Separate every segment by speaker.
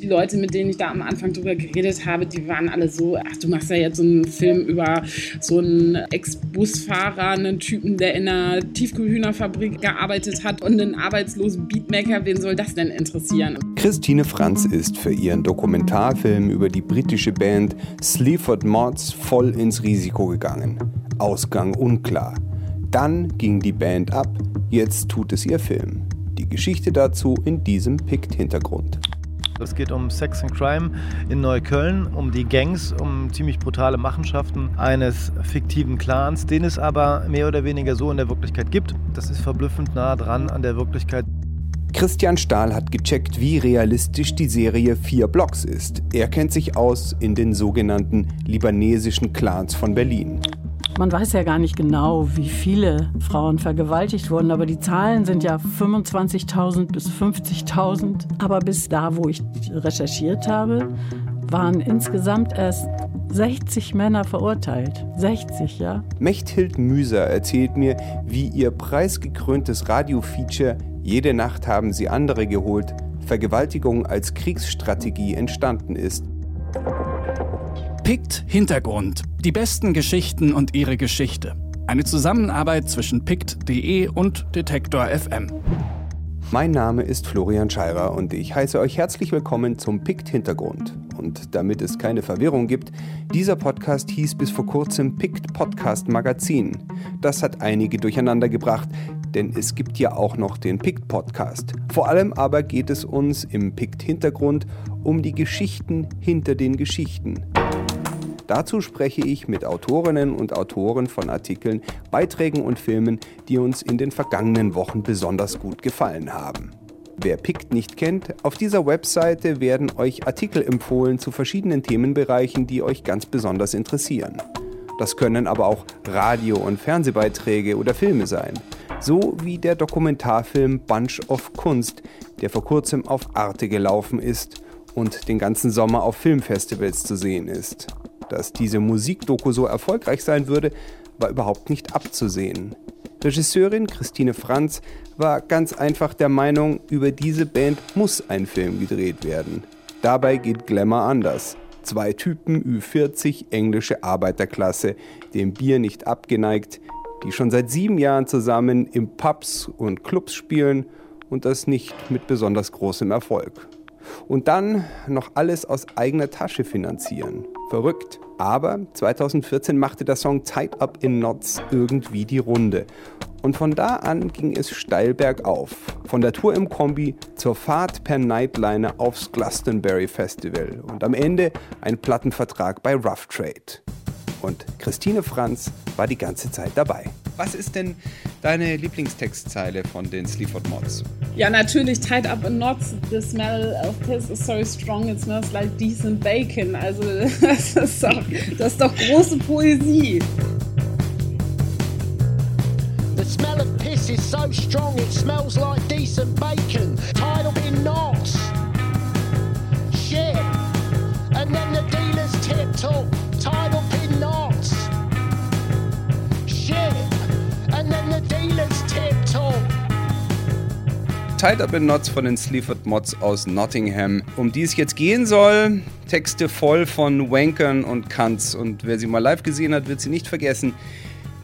Speaker 1: Die Leute, mit denen ich da am Anfang drüber geredet habe, die waren alle so, ach, du machst ja jetzt so einen Film über so einen Ex-Busfahrer, einen Typen, der in einer Tiefkühlhühnerfabrik gearbeitet hat und einen arbeitslosen Beatmaker. Wen soll das denn interessieren?
Speaker 2: Christine Franz ist für ihren Dokumentarfilm über die britische Band Sleaford Mods voll ins Risiko gegangen. Ausgang unklar. Dann ging die Band ab, jetzt tut es ihr Film. Die Geschichte dazu in diesem Pict-Hintergrund.
Speaker 3: Es geht um Sex and Crime in Neukölln, um die Gangs, um ziemlich brutale Machenschaften eines fiktiven Clans, den es aber mehr oder weniger so in der Wirklichkeit gibt. Das ist verblüffend nah dran an der Wirklichkeit.
Speaker 2: Christian Stahl hat gecheckt, wie realistisch die Serie Vier Blocks ist. Er kennt sich aus in den sogenannten libanesischen Clans von Berlin.
Speaker 4: Man weiß ja gar nicht genau, wie viele Frauen vergewaltigt wurden, aber die Zahlen sind ja 25.000 bis 50.000. Aber bis da, wo ich recherchiert habe, waren insgesamt erst 60 Männer verurteilt. 60, ja.
Speaker 2: Mechthild Müser erzählt mir, wie ihr preisgekröntes Radiofeature Jede Nacht haben sie andere geholt, Vergewaltigung als Kriegsstrategie entstanden ist.
Speaker 5: PICT Hintergrund. Die besten Geschichten und ihre Geschichte. Eine Zusammenarbeit zwischen PICT.de und Detektor FM.
Speaker 2: Mein Name ist Florian Scheirer und ich heiße euch herzlich willkommen zum PICT Hintergrund. Und damit es keine Verwirrung gibt, dieser Podcast hieß bis vor kurzem PICT Podcast Magazin. Das hat einige durcheinander gebracht, denn es gibt ja auch noch den PICT Podcast. Vor allem aber geht es uns im PICT Hintergrund um die Geschichten hinter den Geschichten. Dazu spreche ich mit Autorinnen und Autoren von Artikeln, Beiträgen und Filmen, die uns in den vergangenen Wochen besonders gut gefallen haben. Wer PICT nicht kennt, auf dieser Webseite werden euch Artikel empfohlen zu verschiedenen Themenbereichen, die euch ganz besonders interessieren. Das können aber auch Radio- und Fernsehbeiträge oder Filme sein. So wie der Dokumentarfilm Bunch of Kunst, der vor kurzem auf Arte gelaufen ist und den ganzen Sommer auf Filmfestivals zu sehen ist. Dass diese Musikdoku so erfolgreich sein würde, war überhaupt nicht abzusehen. Regisseurin Christine Franz war ganz einfach der Meinung, über diese Band muss ein Film gedreht werden. Dabei geht Glamour anders. Zwei Typen Ü40, englische Arbeiterklasse, dem Bier nicht abgeneigt, die schon seit sieben Jahren zusammen im Pubs und Clubs spielen und das nicht mit besonders großem Erfolg. Und dann noch alles aus eigener Tasche finanzieren. Verrückt. Aber 2014 machte der Song Tied Up in Knots irgendwie die Runde. Und von da an ging es steil bergauf. Von der Tour im Kombi zur Fahrt per Nightliner aufs Glastonbury Festival. Und am Ende ein Plattenvertrag bei Rough Trade. Und Christine Franz war die ganze Zeit dabei. Was ist denn deine Lieblingstextzeile von den Sleaford Mods?
Speaker 1: Ja, natürlich Tied Up in Knots. The smell of piss is so strong, it smells like decent bacon. Also das ist doch, das ist doch große Poesie.
Speaker 6: The smell of piss is so strong, it smells like decent bacon. Tied Up in Knots
Speaker 2: von den Sleaford Mods aus Nottingham, um die es jetzt gehen soll. Texte voll von Wankern und Cunts. Und wer sie mal live gesehen hat, wird sie nicht vergessen.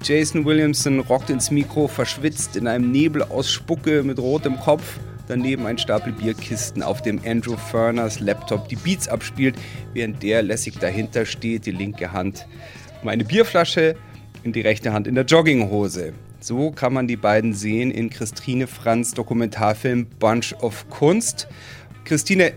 Speaker 2: Jason Williamson rockt ins Mikro, verschwitzt in einem Nebel aus Spucke mit rotem Kopf. Daneben ein Stapel Bierkisten, auf dem Andrew Furners Laptop die Beats abspielt, während der lässig dahinter steht, die linke Hand um eine Bierflasche, in die rechte Hand in der Jogginghose. So kann man die beiden sehen in Christine Franz Dokumentarfilm Bunch of Kunst. Christine,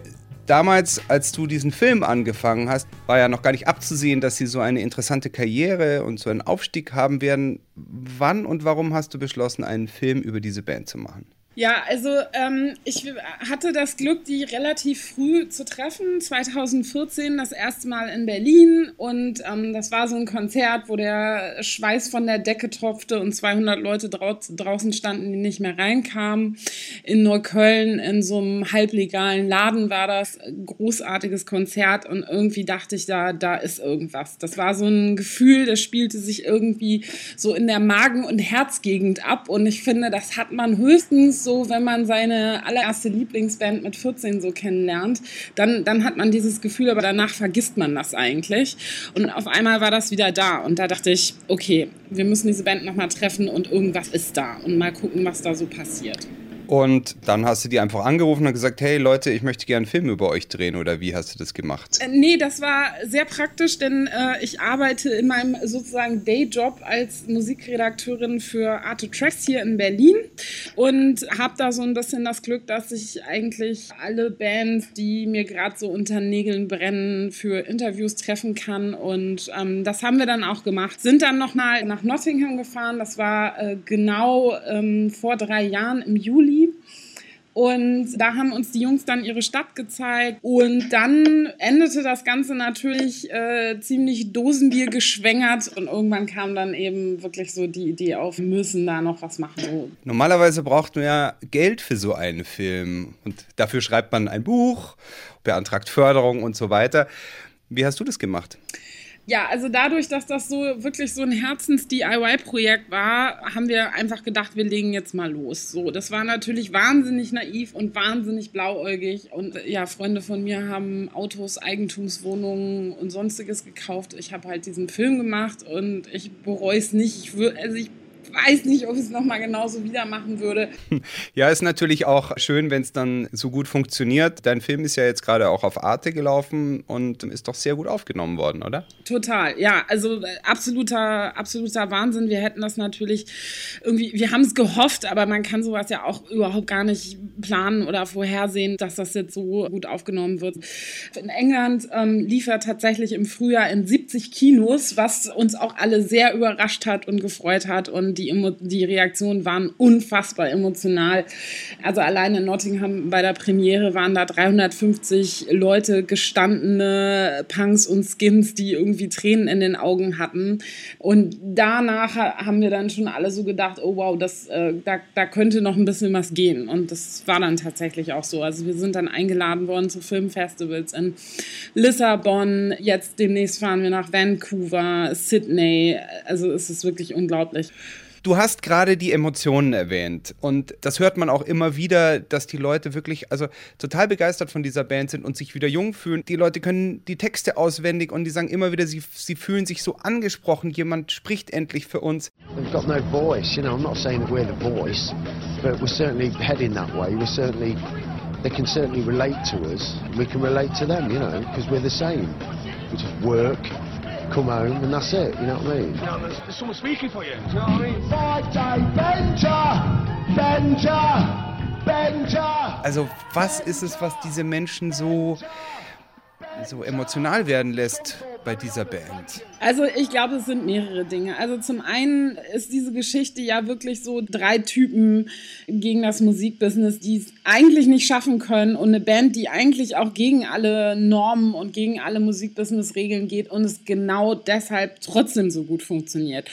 Speaker 2: damals, als du diesen Film angefangen hast, war ja noch gar nicht abzusehen, dass sie so eine interessante Karriere und so einen Aufstieg haben werden. Wann und warum hast du beschlossen, einen Film über diese Band zu machen?
Speaker 1: Ja, also ähm, ich hatte das Glück, die relativ früh zu treffen, 2014 das erste Mal in Berlin und ähm, das war so ein Konzert, wo der Schweiß von der Decke tropfte und 200 Leute drau draußen standen, die nicht mehr reinkamen. In Neukölln in so einem halblegalen Laden war das ein großartiges Konzert und irgendwie dachte ich, da, da ist irgendwas. Das war so ein Gefühl, das spielte sich irgendwie so in der Magen- und Herzgegend ab und ich finde, das hat man höchstens so so, wenn man seine allererste Lieblingsband mit 14 so kennenlernt, dann, dann hat man dieses Gefühl, aber danach vergisst man das eigentlich. Und auf einmal war das wieder da. Und da dachte ich, okay, wir müssen diese Band nochmal treffen und irgendwas ist da und mal gucken, was da so passiert.
Speaker 2: Und dann hast du die einfach angerufen und gesagt, hey Leute, ich möchte gerne einen Film über euch drehen oder wie hast du das gemacht?
Speaker 1: Äh, nee, das war sehr praktisch, denn äh, ich arbeite in meinem sozusagen Dayjob als Musikredakteurin für Art Tracks hier in Berlin und habe da so ein bisschen das Glück, dass ich eigentlich alle Bands, die mir gerade so unter Nägeln brennen, für Interviews treffen kann und ähm, das haben wir dann auch gemacht. Sind dann nochmal nach Nottingham gefahren, das war äh, genau ähm, vor drei Jahren im Juli und da haben uns die Jungs dann ihre Stadt gezeigt. Und dann endete das Ganze natürlich äh, ziemlich Dosenbier geschwängert. Und irgendwann kam dann eben wirklich so die Idee auf, wir müssen da noch was machen. So.
Speaker 2: Normalerweise braucht man ja Geld für so einen Film. Und dafür schreibt man ein Buch, beantragt Förderung und so weiter. Wie hast du das gemacht?
Speaker 1: Ja, also dadurch, dass das so wirklich so ein Herzens-DIY-Projekt war, haben wir einfach gedacht, wir legen jetzt mal los. So, das war natürlich wahnsinnig naiv und wahnsinnig blauäugig. Und ja, Freunde von mir haben Autos, Eigentumswohnungen und sonstiges gekauft. Ich habe halt diesen Film gemacht und ich bereue es nicht. Ich also ich weiß nicht, ob ich es nochmal genauso wieder machen würde.
Speaker 2: Ja, ist natürlich auch schön, wenn es dann so gut funktioniert. Dein Film ist ja jetzt gerade auch auf Arte gelaufen und ist doch sehr gut aufgenommen worden, oder?
Speaker 1: Total, ja. Also äh, absoluter, absoluter Wahnsinn. Wir hätten das natürlich irgendwie, wir haben es gehofft, aber man kann sowas ja auch überhaupt gar nicht planen oder vorhersehen, dass das jetzt so gut aufgenommen wird. In England ähm, lief er tatsächlich im Frühjahr in 70 Kinos, was uns auch alle sehr überrascht hat und gefreut hat. Und die, die Reaktionen waren unfassbar emotional. Also allein in Nottingham bei der Premiere waren da 350 Leute, gestandene Punks und Skins, die irgendwie Tränen in den Augen hatten. Und danach haben wir dann schon alle so gedacht, oh wow, das, äh, da, da könnte noch ein bisschen was gehen. Und das war dann tatsächlich auch so. Also wir sind dann eingeladen worden zu Filmfestivals in Lissabon. Jetzt demnächst fahren wir nach Vancouver, Sydney. Also es ist wirklich unglaublich.
Speaker 2: Du hast gerade die Emotionen erwähnt und das hört man auch immer wieder, dass die Leute wirklich also total begeistert von dieser Band sind und sich wieder jung fühlen. Die Leute können die Texte auswendig und die sagen immer wieder, sie, sie fühlen sich so angesprochen. Jemand spricht endlich für uns.
Speaker 6: We've got no voice, you know. I'm not saying we're the voice, but we're certainly heading that way. We're certainly they can certainly relate to us. We can relate to them, you know, because we're the same. We just work, come home, and that's it. You know what I mean?
Speaker 7: Yeah, there's, there's someone speaking for you. Do you know what I mean?
Speaker 6: Five day Benja, Benja, Benja.
Speaker 2: Also was ist es, was diese Menschen so so emotional werden lässt bei dieser Band?
Speaker 1: Also ich glaube, es sind mehrere Dinge. Also zum einen ist diese Geschichte ja wirklich so drei Typen gegen das Musikbusiness, die es eigentlich nicht schaffen können und eine Band, die eigentlich auch gegen alle Normen und gegen alle Musikbusiness-Regeln geht und es genau deshalb trotzdem so gut funktioniert.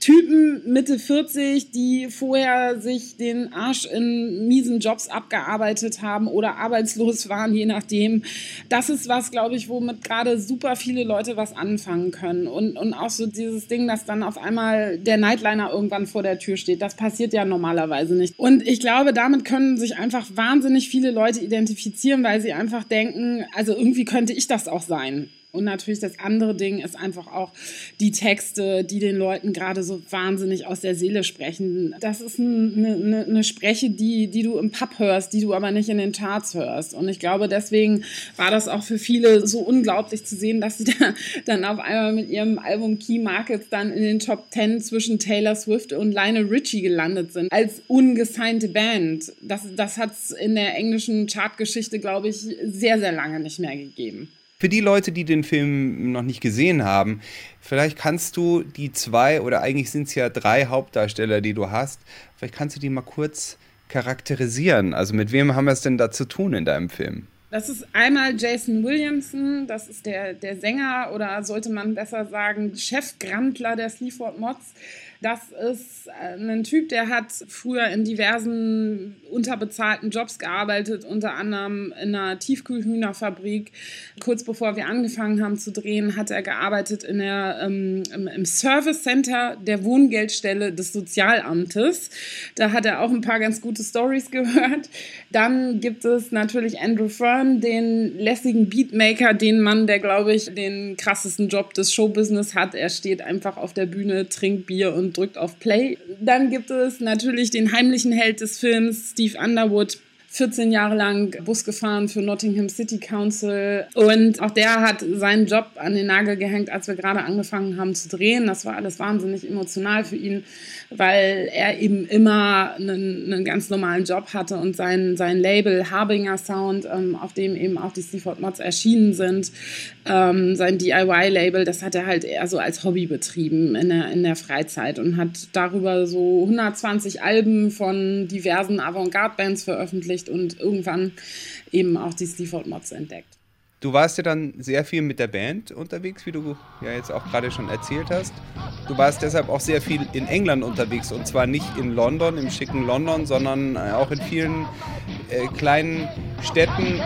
Speaker 1: Typen Mitte 40, die vorher sich den Arsch in miesen Jobs abgearbeitet haben oder arbeitslos waren, je nachdem. Das ist was, glaube ich, womit gerade super viele Leute was anfangen können. Und, und auch so dieses Ding, dass dann auf einmal der Nightliner irgendwann vor der Tür steht. Das passiert ja normalerweise nicht. Und ich glaube, damit können sich einfach wahnsinnig viele Leute identifizieren, weil sie einfach denken, also irgendwie könnte ich das auch sein. Und natürlich das andere Ding ist einfach auch die Texte, die den Leuten gerade so wahnsinnig aus der Seele sprechen. Das ist eine, eine, eine Spreche, die, die du im Pub hörst, die du aber nicht in den Charts hörst. Und ich glaube, deswegen war das auch für viele so unglaublich zu sehen, dass sie da dann auf einmal mit ihrem Album Key Markets dann in den Top Ten zwischen Taylor Swift und Lionel Richie gelandet sind. Als ungesignte Band. Das, das hat es in der englischen Chartgeschichte, glaube ich, sehr, sehr lange nicht mehr gegeben.
Speaker 2: Für die Leute, die den Film noch nicht gesehen haben, vielleicht kannst du die zwei oder eigentlich sind es ja drei Hauptdarsteller, die du hast, vielleicht kannst du die mal kurz charakterisieren. Also mit wem haben wir es denn da zu tun in deinem Film?
Speaker 1: Das ist einmal Jason Williamson, das ist der, der Sänger oder sollte man besser sagen, Chefgrandler der Sleaford Mods. Das ist äh, ein Typ, der hat früher in diversen unterbezahlten Jobs gearbeitet, unter anderem in einer Tiefkühlhühnerfabrik. Kurz bevor wir angefangen haben zu drehen, hat er gearbeitet in der, ähm, im Service Center der Wohngeldstelle des Sozialamtes. Da hat er auch ein paar ganz gute Stories gehört. Dann gibt es natürlich Andrew Fern, den lässigen Beatmaker, den Mann, der, glaube ich, den krassesten Job des Showbusiness hat. Er steht einfach auf der Bühne, trinkt Bier und drückt auf Play. Dann gibt es natürlich den heimlichen Held des Films, Steve Underwood, 14 Jahre lang Bus gefahren für Nottingham City Council. Und auch der hat seinen Job an den Nagel gehängt, als wir gerade angefangen haben zu drehen. Das war alles wahnsinnig emotional für ihn, weil er eben immer einen, einen ganz normalen Job hatte und sein, sein Label Harbinger Sound, ähm, auf dem eben auch die Seaford Mods erschienen sind, ähm, sein DIY-Label, das hat er halt eher so als Hobby betrieben in der, in der Freizeit und hat darüber so 120 Alben von diversen Avantgarde-Bands veröffentlicht gekriegt und irgendwann eben auch die Sleaford Mods entdeckt.
Speaker 2: Du warst ja dann sehr viel mit der Band unterwegs, wie du ja jetzt auch gerade schon erzählt hast. Du warst deshalb auch sehr viel in England unterwegs und zwar nicht in London, im schicken London, sondern äh, auch in vielen äh, kleinen Städten.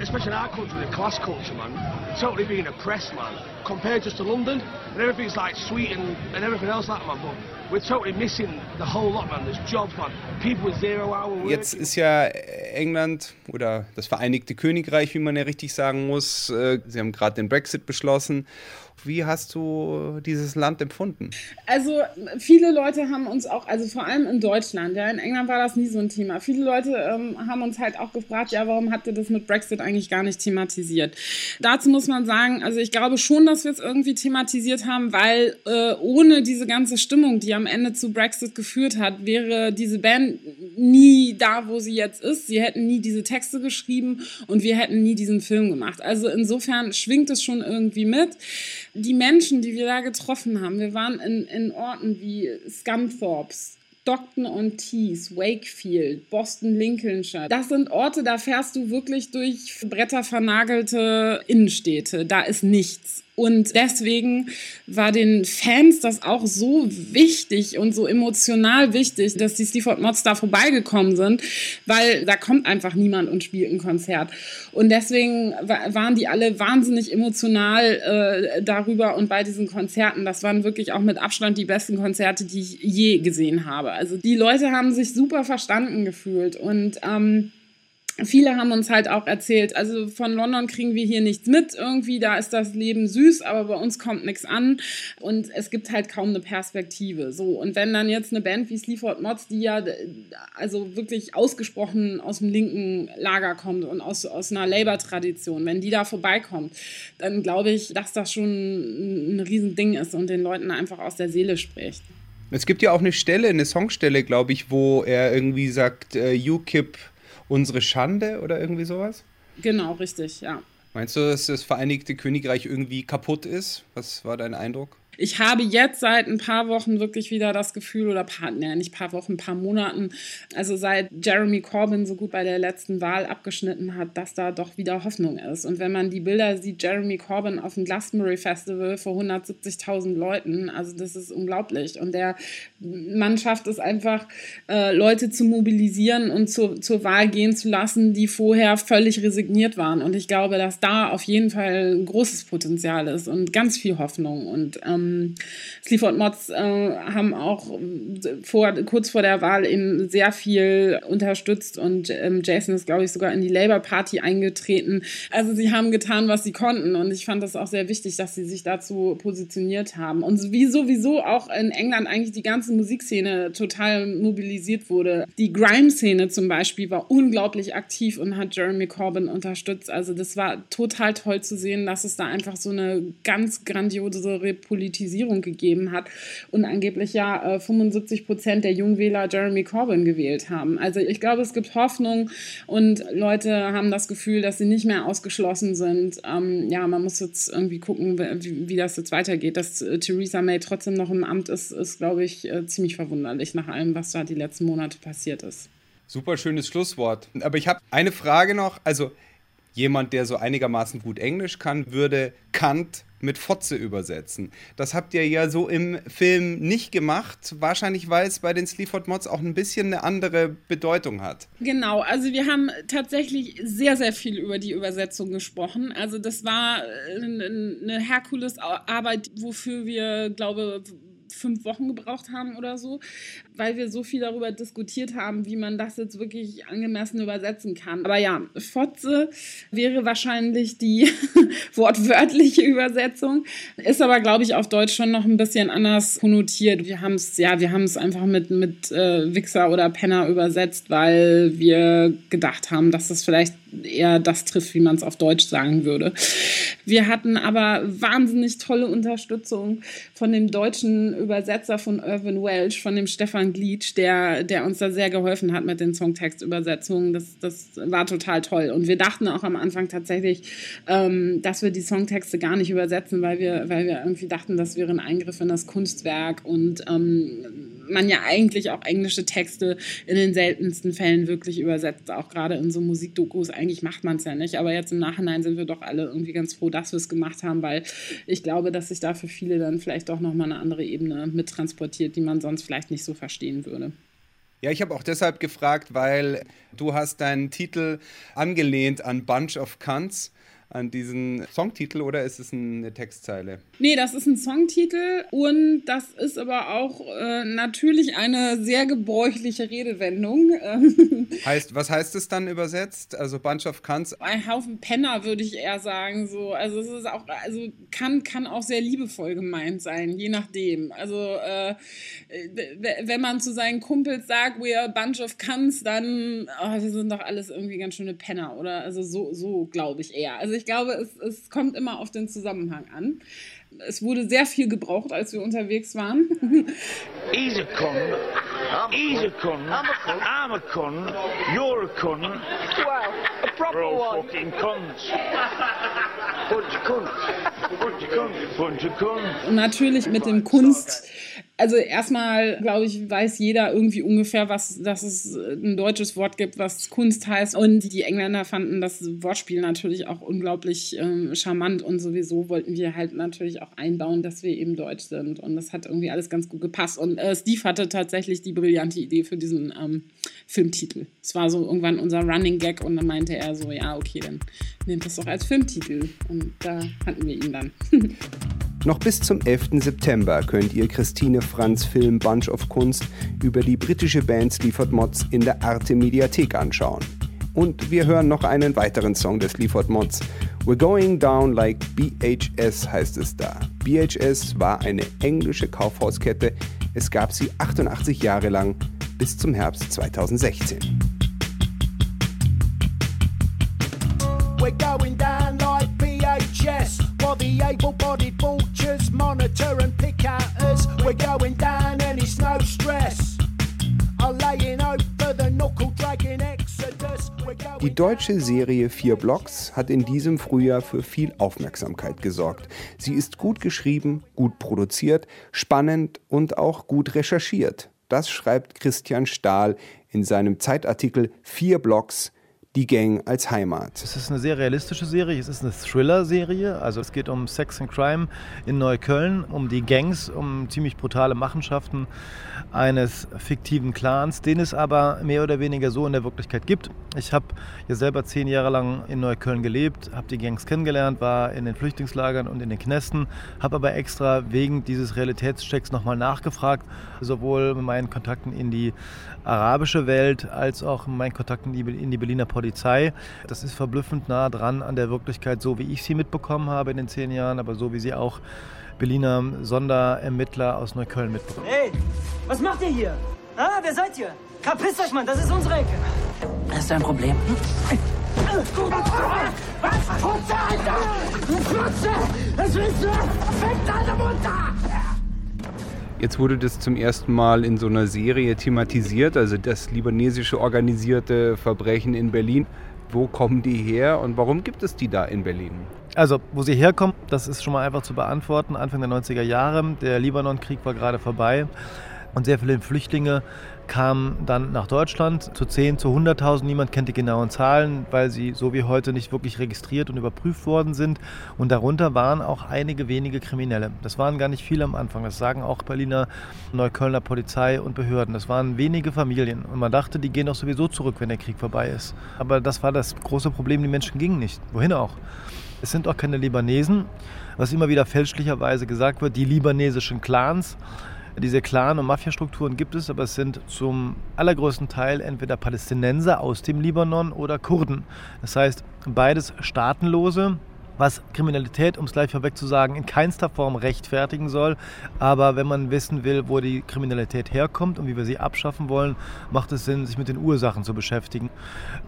Speaker 2: Especially in our country, the class culture, man. Totally being oppressed, man. Compared just to London, and everything's like sweet and, and everything else like that, man. But Jetzt ist ja England oder das Vereinigte Königreich, wie man ja richtig sagen muss, äh, sie haben gerade den Brexit beschlossen wie hast du dieses Land empfunden?
Speaker 1: Also viele Leute haben uns auch, also vor allem in Deutschland, ja, in England war das nie so ein Thema. Viele Leute ähm, haben uns halt auch gefragt, ja, warum habt ihr das mit Brexit eigentlich gar nicht thematisiert? Dazu muss man sagen, also ich glaube schon, dass wir es irgendwie thematisiert haben, weil äh, ohne diese ganze Stimmung, die am Ende zu Brexit geführt hat, wäre diese Band nie da, wo sie jetzt ist. Sie hätten nie diese Texte geschrieben und wir hätten nie diesen Film gemacht. Also insofern schwingt es schon irgendwie mit die Menschen, die wir da getroffen haben, wir waren in, in Orten wie Scunthorpes, Stockton-on-Tees, Wakefield, Boston, Lincolnshire. Das sind Orte, da fährst du wirklich durch brettervernagelte Innenstädte. Da ist nichts. Und deswegen war den Fans das auch so wichtig und so emotional wichtig, dass die Sleaford Mods da vorbeigekommen sind, weil da kommt einfach niemand und spielt ein Konzert. Und deswegen waren die alle wahnsinnig emotional äh, darüber und bei diesen Konzerten. Das waren wirklich auch mit Abstand die besten Konzerte, die ich je gesehen habe. Also die Leute haben sich super verstanden gefühlt und ähm, Viele haben uns halt auch erzählt, also von London kriegen wir hier nichts mit irgendwie, da ist das Leben süß, aber bei uns kommt nichts an und es gibt halt kaum eine Perspektive. So, und wenn dann jetzt eine Band wie Sleaford Mods, die ja also wirklich ausgesprochen aus dem linken Lager kommt und aus, aus einer Labour-Tradition, wenn die da vorbeikommt, dann glaube ich, dass das schon ein Riesending ist und den Leuten einfach aus der Seele spricht.
Speaker 2: Es gibt ja auch eine Stelle, eine Songstelle, glaube ich, wo er irgendwie sagt, uh, UKIP unsere Schande oder irgendwie sowas?
Speaker 1: Genau, richtig, ja.
Speaker 2: Meinst du, dass das Vereinigte Königreich irgendwie kaputt ist? Was war dein Eindruck?
Speaker 1: Ich habe jetzt seit ein paar Wochen wirklich wieder das Gefühl, oder paar, ne, nicht paar Wochen, ein paar Monaten, also seit Jeremy Corbyn so gut bei der letzten Wahl abgeschnitten hat, dass da doch wieder Hoffnung ist. Und wenn man die Bilder sieht, Jeremy Corbyn auf dem Glastonbury Festival vor 170.000 Leuten, also das ist unglaublich. Und der Mann schafft es einfach, äh, Leute zu mobilisieren und zu, zur Wahl gehen zu lassen, die vorher völlig resigniert waren. Und ich glaube, dass da auf jeden Fall ein großes Potenzial ist und ganz viel Hoffnung. Und ähm, ähm, Sleaford Mods äh, haben auch vor, kurz vor der Wahl eben sehr viel unterstützt und ähm, Jason ist, glaube ich, sogar in die Labour Party eingetreten. Also sie haben getan, was sie konnten und ich fand das auch sehr wichtig, dass sie sich dazu positioniert haben. Und wie sowieso auch in England eigentlich die ganze Musikszene total mobilisiert wurde. Die Grime-Szene zum Beispiel war unglaublich aktiv und hat Jeremy Corbyn unterstützt. Also das war total toll zu sehen, dass es da einfach so eine ganz grandiose Politik Politisierung gegeben hat und angeblich ja äh, 75 Prozent der Jungwähler Jeremy Corbyn gewählt haben. Also ich glaube, es gibt Hoffnung und Leute haben das Gefühl, dass sie nicht mehr ausgeschlossen sind. Ähm, ja, man muss jetzt irgendwie gucken, wie, wie das jetzt weitergeht. Dass äh, Theresa May trotzdem noch im Amt ist, ist, glaube ich, äh, ziemlich verwunderlich nach allem, was da die letzten Monate passiert ist.
Speaker 2: Super schönes Schlusswort. Aber ich habe eine Frage noch. Also jemand, der so einigermaßen gut Englisch kann, würde Kant mit Fotze übersetzen. Das habt ihr ja so im Film nicht gemacht. Wahrscheinlich, weil es bei den Sleaford Mods auch ein bisschen eine andere Bedeutung hat.
Speaker 1: Genau, also wir haben tatsächlich sehr, sehr viel über die Übersetzung gesprochen. Also das war äh, eine Herkulesarbeit, wofür wir, glaube ich, fünf Wochen gebraucht haben oder so, weil wir so viel darüber diskutiert haben, wie man das jetzt wirklich angemessen übersetzen kann. Aber ja, Fotze wäre wahrscheinlich die wortwörtliche Übersetzung, ist aber, glaube ich, auf Deutsch schon noch ein bisschen anders konnotiert. Wir haben es, ja, wir haben es einfach mit, mit äh, Wichser oder Penner übersetzt, weil wir gedacht haben, dass das vielleicht eher das trifft, wie man es auf Deutsch sagen würde. Wir hatten aber wahnsinnig tolle Unterstützung von dem deutschen Übersetzer von Irvin Welsh, von dem Stefan Glietsch, der, der uns da sehr geholfen hat mit den Songtextübersetzungen. Das, das war total toll. Und wir dachten auch am Anfang tatsächlich, ähm, dass wir die Songtexte gar nicht übersetzen, weil wir, weil wir irgendwie dachten, das wäre ein Eingriff in das Kunstwerk und ähm, man ja eigentlich auch englische Texte in den seltensten Fällen wirklich übersetzt, auch gerade in so Musikdokus. Eigentlich macht man es ja nicht, aber jetzt im Nachhinein sind wir doch alle irgendwie ganz froh, dass wir es gemacht haben, weil ich glaube, dass sich da für viele dann vielleicht auch nochmal eine andere Ebene mittransportiert, die man sonst vielleicht nicht so verstehen würde.
Speaker 2: Ja, ich habe auch deshalb gefragt, weil du hast deinen Titel angelehnt an Bunch of Cunts an diesen Songtitel oder ist es eine Textzeile?
Speaker 1: Nee, das ist ein Songtitel und das ist aber auch äh, natürlich eine sehr gebräuchliche Redewendung.
Speaker 2: heißt, was heißt es dann übersetzt? Also Bunch of Cunts?
Speaker 1: Ein Haufen Penner würde ich eher sagen. So. Also es ist auch, also kann, kann auch sehr liebevoll gemeint sein, je nachdem. Also äh, wenn man zu seinen Kumpels sagt, we are a bunch of Cunts, dann, oh, wir sind doch alles irgendwie ganz schöne Penner, oder? Also so, so glaube ich eher. Also ich glaube, es, es kommt immer auf den Zusammenhang an. Es wurde sehr viel gebraucht, als wir unterwegs waren.
Speaker 7: He's a con. He's a con. I'm a con. You're a con.
Speaker 8: Wow, a proper
Speaker 7: We're all
Speaker 8: one.
Speaker 7: fucking cons. Bunch of cons. Bunch of cons. Bunch.
Speaker 1: Und natürlich mit dem Kunst. Also erstmal, glaube ich, weiß jeder irgendwie ungefähr, was, dass es ein deutsches Wort gibt, was Kunst heißt. Und die Engländer fanden das Wortspiel natürlich auch unglaublich ähm, charmant. Und sowieso wollten wir halt natürlich auch einbauen, dass wir eben deutsch sind. Und das hat irgendwie alles ganz gut gepasst. Und äh, Steve hatte tatsächlich die brillante Idee für diesen ähm, Filmtitel. Es war so irgendwann unser Running Gag und dann meinte er so, ja, okay, dann nehmt das doch als Filmtitel. Und da fanden wir ihn dann.
Speaker 2: Noch bis zum 11. September könnt ihr Christine Franz Film Bunch of Kunst über die britische Band Sleaford Mods in der Arte Mediathek anschauen. Und wir hören noch einen weiteren Song des Sleaford Mods. We're Going Down Like BHS heißt es da. BHS war eine englische Kaufhauskette. Es gab sie 88 Jahre lang bis zum Herbst 2016.
Speaker 6: We're going down like VHS while the able bodied vultures monitor and pick at us. We're going down and it's no stress.
Speaker 2: Die deutsche Serie Vier Blocks hat in diesem Frühjahr für viel Aufmerksamkeit gesorgt. Sie ist gut geschrieben, gut produziert, spannend und auch gut recherchiert. Das schreibt Christian Stahl in seinem Zeitartikel Vier Blocks, die Gang als Heimat.
Speaker 3: Es ist eine sehr realistische Serie, es ist eine Thriller-Serie. Also es geht um Sex and Crime in Neukölln, um die Gangs, um ziemlich brutale Machenschaften eines fiktiven Clans, den es aber mehr oder weniger so in der Wirklichkeit gibt. Ich habe ja selber zehn Jahre lang in Neukölln gelebt, habe die Gangs kennengelernt, war in den Flüchtlingslagern und in den Knästen, habe aber extra wegen dieses Realitätschecks nochmal nachgefragt, sowohl mit meinen Kontakten in die arabische Welt als auch mit meinen Kontakten in die- in die Berliner Polizei. Das ist verblüffend nah dran an der Wirklichkeit, so wie ich sie mitbekommen habe in den zehn Jahren, aber so wie sie auch Berliner Sonderermittler aus Neukölln mitbekommen.
Speaker 8: Hey, was macht ihr hier? Ah, wer seid ihr? Verpisst euch, Mann, das ist unsere Ecke. Das ist dein Problem. Was? Putze, Alter! Putze! Was willst du? Fick deine Mutter!
Speaker 2: Jetzt wurde das zum ersten Mal in so einer Serie thematisiert, also das libanesische organisierte Verbrechen in Berlin. Wo kommen die her und warum gibt es die da in Berlin?
Speaker 3: Also, wo sie herkommen, das ist schon mal einfach zu beantworten. Anfang der 90er Jahre, der Libanon-Krieg war gerade vorbei. Und sehr viele Flüchtlinge kamen dann nach Deutschland zu 10, zu 100.000. Niemand kennt die genauen Zahlen, weil sie so wie heute nicht wirklich registriert und überprüft worden sind. Und darunter waren auch einige wenige Kriminelle. Das waren gar nicht viele am Anfang. Das sagen auch Berliner, Neuköllner Polizei und Behörden. Das waren wenige Familien. Und man dachte, die gehen doch sowieso zurück, wenn der Krieg vorbei ist. Aber das war das große Problem. Die Menschen gingen nicht. Wohin auch? Es sind auch keine Libanesen, was immer wieder fälschlicherweise gesagt wird, die libanesischen Clans. Diese Clan- und Mafiastrukturen gibt es, aber es sind zum allergrößten Teil entweder Palästinenser aus dem Libanon oder Kurden. Das heißt, beides Staatenlose, was Kriminalität, um es gleich vorweg zu sagen, in keinster Form rechtfertigen soll. Aber wenn man wissen will, wo die Kriminalität herkommt und wie wir sie abschaffen wollen, macht es Sinn, sich mit den Ursachen zu beschäftigen.